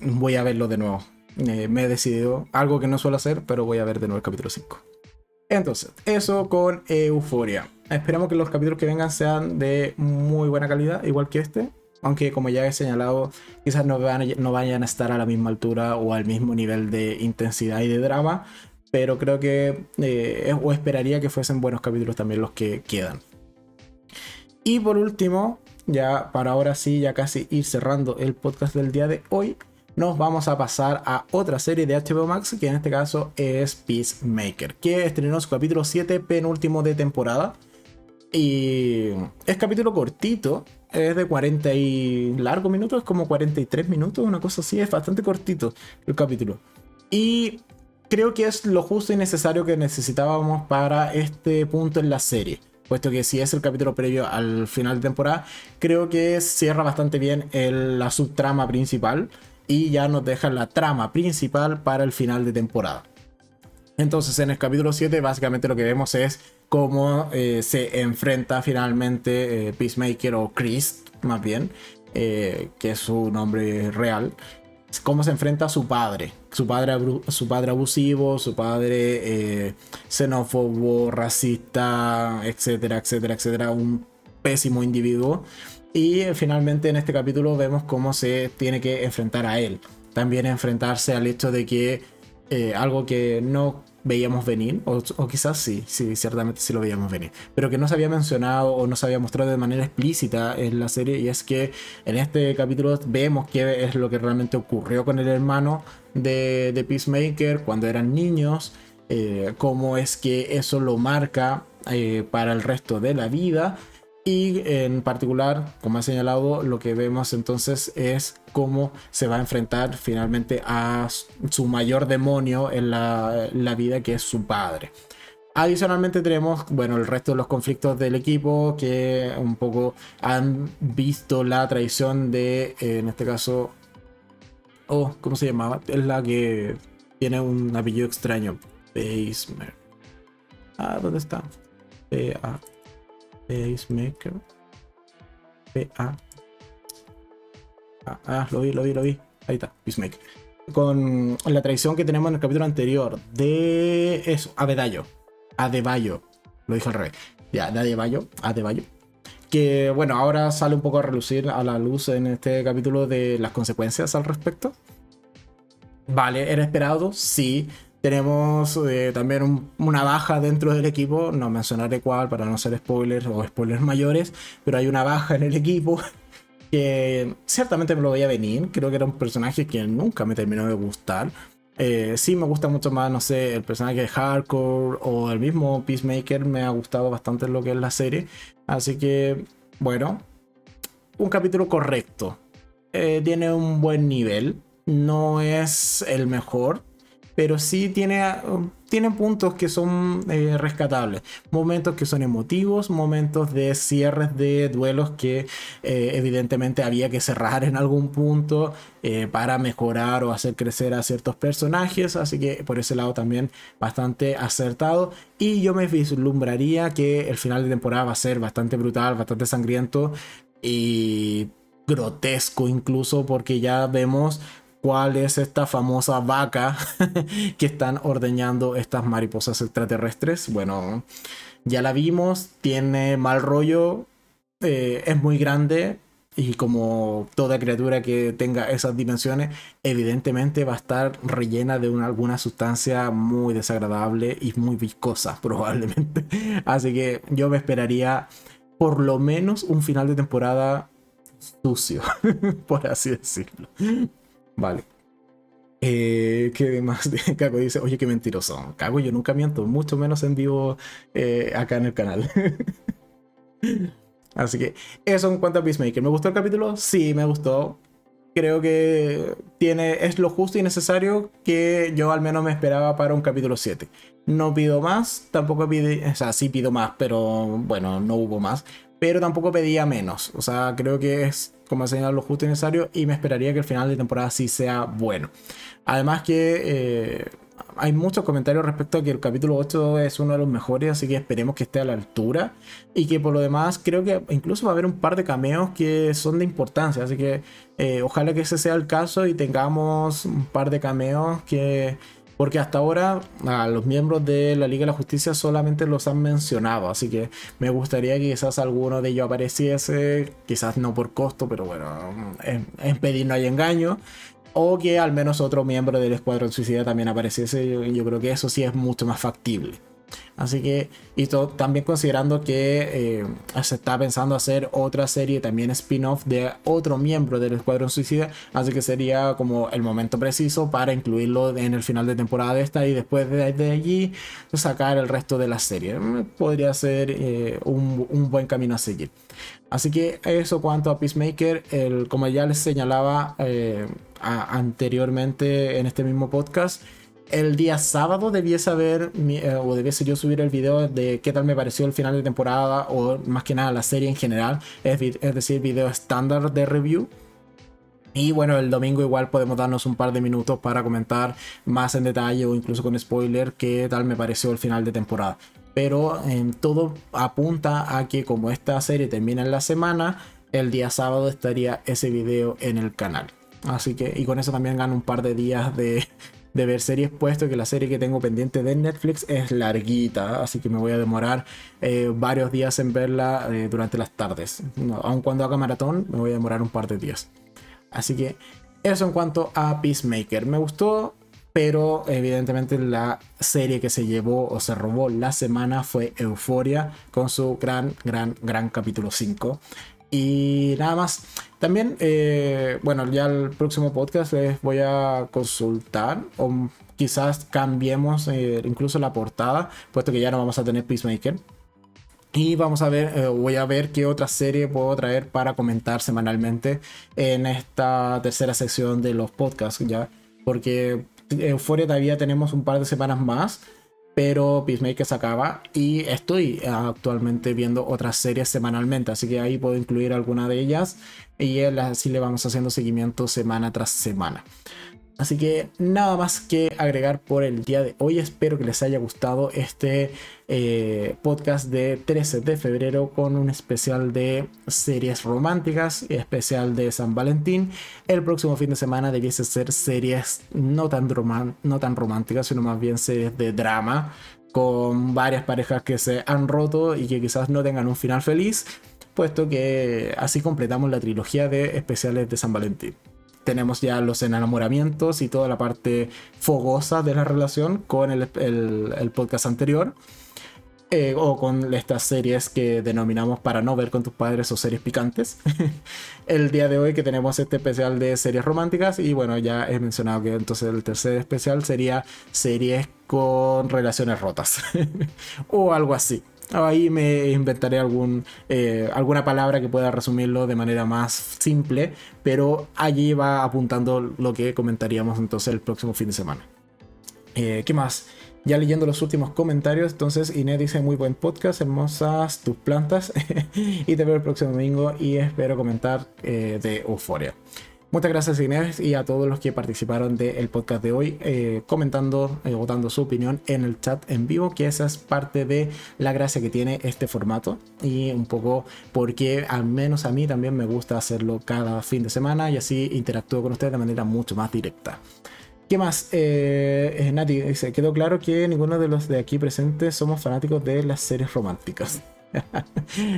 Speaker 1: Voy a verlo de nuevo. Eh, me he decidido, algo que no suelo hacer, pero voy a ver de nuevo el capítulo 5. Entonces, eso con Euphoria. Esperamos que los capítulos que vengan sean de muy buena calidad, igual que este aunque como ya he señalado, quizás no, vayan a estar a la misma altura o al mismo nivel de intensidad y de drama, pero creo que, eh, o esperaría que fuesen buenos capítulos también los que quedan. Y por último, ya para ahora sí, ya casi ir cerrando el podcast del día de hoy, nos vamos a pasar a otra serie de HBO Max, que en este caso es Peacemaker, que estrenó su capítulo 7, penúltimo de temporada. Y es capítulo cortito, es de 40 y largo minutos, es como 43 minutos, una cosa así, es bastante cortito el capítulo. Y creo que es lo justo y necesario que necesitábamos para este punto en la serie. Puesto que si es el capítulo previo al final de temporada, creo que cierra bastante bien la subtrama principal y ya nos deja la trama principal para el final de temporada. Entonces en el capítulo 7 básicamente lo que vemos es cómo eh, se enfrenta finalmente eh, Peacemaker o Chris, más bien, eh, que es su nombre real, cómo se enfrenta a su padre, su padre, padre abusivo, su padre xenófobo, racista, etcétera, etcétera, etcétera, un pésimo individuo. Y finalmente en este capítulo vemos cómo se tiene que enfrentar a él. También enfrentarse al hecho de que algo que no veíamos venir, o, quizás sí, sí, ciertamente sí lo veíamos venir, pero que no se había mencionado o no se había mostrado de manera explícita en la serie, y es que en este capítulo vemos qué es lo que realmente ocurrió con el hermano de, de Peacemaker cuando eran niños, eh, cómo es que eso lo marca eh, para el resto de la vida y en particular, como he señalado, lo que vemos entonces es cómo se va a enfrentar finalmente a su mayor demonio en la, vida, que es su padre. Adicionalmente tenemos, bueno, el resto de los conflictos del equipo que un poco han visto la traición de, en este caso, oh, ¿cómo se llamaba? Es la que tiene un apellido extraño. Basement. Ah, ¿dónde está? -A. Pacemaker. PA. Ah, ah, lo vi, lo vi, lo vi. Ahí está, Peacemaker. Con la traición que tenemos en el capítulo anterior de eso, Adebayo. Adebayo. Lo dije al revés. Ya, de Adebayo. Adebayo. Que bueno, ahora sale un poco a relucir a la luz en este capítulo de las consecuencias al respecto. Vale, ¿era esperado? Sí. Tenemos eh, también una baja dentro del equipo, no mencionaré cuál para no ser spoilers o spoilers mayores, pero hay una baja en el equipo que ciertamente me lo voy a venir. Creo que era un personaje que nunca me terminó de gustar. Eh, sí me gusta mucho más, no sé, el personaje de Hardcore o el mismo Peacemaker me ha gustado bastante lo que es la serie. Así que, bueno, un capítulo correcto. Eh, tiene un buen nivel. No es el mejor, pero sí tiene, tiene puntos que son eh, rescatables. Momentos que son emotivos, momentos de cierres de duelos que eh, evidentemente había que cerrar en algún punto eh, para mejorar o hacer crecer a ciertos personajes. Así que por ese lado también bastante acertado. Y yo me vislumbraría que el final de temporada va a ser bastante brutal, bastante sangriento y grotesco incluso porque ya vemos cuál es esta famosa vaca que están ordeñando estas mariposas extraterrestres. Bueno, ya la vimos, tiene mal rollo, eh, es muy grande y como toda criatura que tenga esas dimensiones, evidentemente va a estar rellena de una, alguna sustancia muy desagradable y muy viscosa probablemente. Así que yo me esperaría por lo menos un final de temporada sucio, por así decirlo. Vale. Eh, ¿Qué más? Cago dice, oye, qué mentiroso. Cago, yo nunca miento, mucho menos en vivo eh, acá en el canal. Así que eso en cuanto a Peacemaker. ¿Me gustó el capítulo? Sí, me gustó. Creo que tiene, es lo justo y necesario que yo al menos me esperaba para un capítulo 7. No pido más, tampoco pido, o sea, sí pido más, pero bueno, no hubo más. Pero tampoco pedía menos. O sea, creo que es como señalado lo justo y necesario y me esperaría que el final de temporada sí sea bueno. Además que eh, hay muchos comentarios respecto a que el capítulo 8 es uno de los mejores, así que esperemos que esté a la altura. Y que por lo demás creo que incluso va a haber un par de cameos que son de importancia, así que eh, ojalá que ese sea el caso y tengamos un par de cameos que... Porque hasta ahora a los miembros de la Liga de la Justicia solamente los han mencionado. Así que me gustaría que quizás alguno de ellos apareciese. Quizás no por costo, pero bueno, en, pedir no hay engaño o que al menos otro miembro del Escuadrón Suicida también apareciese. Yo creo que eso sí es mucho más factible. Así que, y también considerando que eh, se está pensando hacer otra serie también spin-off de otro miembro del Escuadrón Suicida, así que sería como el momento preciso para incluirlo en el final de temporada de esta y después de, allí sacar el resto de la serie. Podría ser eh, un, buen camino a seguir. Así que eso cuanto a Peacemaker, como ya les señalaba eh, anteriormente en este mismo podcast, el día sábado debiese haber, eh, o debiese yo subir el video de qué tal me pareció el final de temporada, o más que nada la serie en general, es, decir, video estándar de review. Y bueno, el domingo igual podemos darnos un par de minutos para comentar más en detalle o incluso con spoiler qué tal me pareció el final de temporada. Pero em, todo apunta a que como esta serie termina en la semana, el día sábado estaría ese video en el canal. Así que, y con eso también gano un par de días de, de ver series, puesto que la serie que tengo pendiente de Netflix es larguita, así que me voy a demorar eh, varios días en verla eh, durante las tardes. aun cuando haga maratón, me voy a demorar un par de días. Así que eso en cuanto a Peacemaker. Me gustó, pero evidentemente la serie que se llevó o se robó la semana fue Euforia con su gran, gran, gran capítulo 5. Y nada más. También, eh, bueno, ya el próximo podcast les voy a consultar o quizás cambiemos eh, incluso la portada, puesto que ya no vamos a tener Peacemaker. Y vamos a ver, eh, voy a ver qué otra serie puedo traer para comentar semanalmente en esta tercera sección de los podcasts, ya. Porque Euphoria todavía tenemos un par de semanas más pero Peacemaker se acaba y estoy actualmente viendo otras series semanalmente, así que ahí puedo incluir alguna de ellas y así le vamos haciendo seguimiento semana tras semana. Así que nada más que agregar por el día de hoy. Espero que les haya gustado este eh, podcast de 13 de febrero con un especial de series románticas, especial de San Valentín. El próximo fin de semana debiese ser series no tan, no tan románticas, sino más bien series de drama con varias parejas que se han roto y que quizás no tengan un final feliz, puesto que así completamos la trilogía de especiales de San Valentín tenemos ya los enamoramientos y toda la parte fogosa de la relación con el, podcast anterior. Eh, o con estas series que denominamos para no ver con tus padres o series picantes. el día de hoy que tenemos este especial de series románticas y bueno, ya he mencionado que entonces el tercer especial sería series con relaciones rotas o algo así. Ahí me inventaré algún, eh, alguna palabra que pueda resumirlo de manera más simple, pero allí va apuntando lo que comentaríamos entonces el próximo fin de semana. Eh, ¿Qué más? Ya leyendo los últimos comentarios, entonces Inés dice muy buen podcast, hermosas tus plantas y te veo el próximo domingo y espero comentar eh, de Euforia. Muchas gracias Inés y a todos los que participaron del podcast de hoy eh, comentando eh, o dando su opinión en el chat en vivo, que esa es parte de la gracia que tiene este formato y un poco porque al menos a mí también me gusta hacerlo cada fin de semana y así interactúo con ustedes de manera mucho más directa. ¿Qué más? Eh, Nati dice, quedó claro que ninguno de los de aquí presentes somos fanáticos de las series románticas.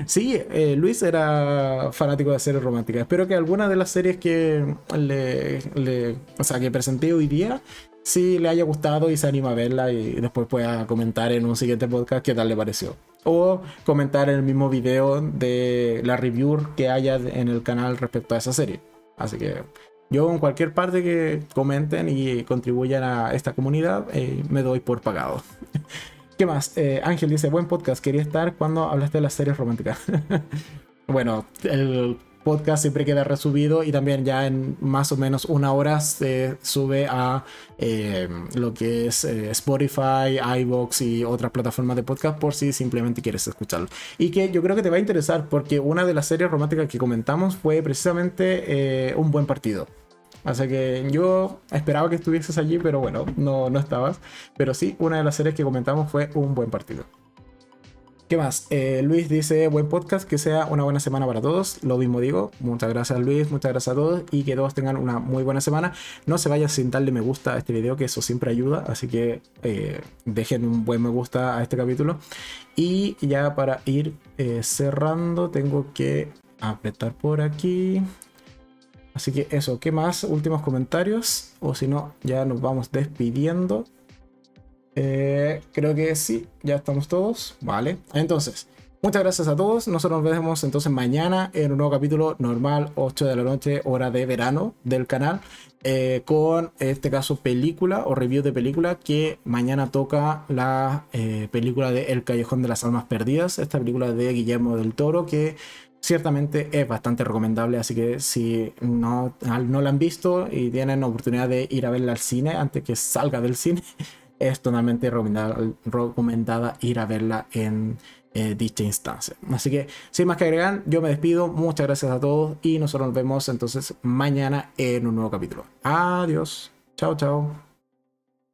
Speaker 1: Sí, eh, Luis era fanático de series románticas. Espero que alguna de las series que le, o sea, que presenté hoy día sí le haya gustado y se anima a verla y después pueda comentar en un siguiente podcast qué tal le pareció. O comentar en el mismo video de la review que haya en el canal respecto a esa serie. Así que Yo en cualquier parte que comenten y contribuyan a esta comunidad, eh, me doy por pagado. ¿Qué más? Eh, Ángel dice, buen podcast, quería estar cuando hablaste de las series románticas. bueno, el podcast siempre queda resubido y también ya en más o menos una hora se sube a eh, lo que es eh, Spotify, iBox y otras plataformas de podcast por si simplemente quieres escucharlo. Y que yo creo que te va a interesar porque una de las series románticas que comentamos fue precisamente Un buen partido. Así que yo esperaba que estuvieses allí, pero bueno, no, no estabas. Pero sí, una de las series que comentamos fue Un buen partido. ¿Qué más? Eh, Luis dice, buen podcast, que sea una buena semana para todos. Lo mismo digo, muchas gracias Luis, muchas gracias a todos y que todos tengan una muy buena semana. No se vayan sin darle me gusta a este video, que eso siempre ayuda, así que eh, dejen un buen me gusta a este capítulo. Y ya para ir eh, cerrando, tengo que apretar por aquí. Así que eso, ¿qué más? Últimos comentarios, o si no, ya nos vamos despidiendo. Eh, creo que sí, ya estamos todos. Vale. Entonces, muchas gracias a todos. Nosotros nos vemos entonces mañana en un nuevo capítulo normal, 8 de la noche, hora de verano del canal. Eh, con este caso película o review de película que mañana toca la eh, película de El Callejón de las Almas Perdidas, esta película de Guillermo del Toro que ciertamente es bastante recomendable, así que si no, no la han visto y tienen oportunidad de ir a verla al cine antes que salga del cine, es totalmente recomendada, ir a verla en eh, dicha instancia. Así que, sin más que agregar, yo me despido. Muchas gracias a todos y nosotros nos vemos entonces mañana en un nuevo capítulo. Adiós. Chao, chao.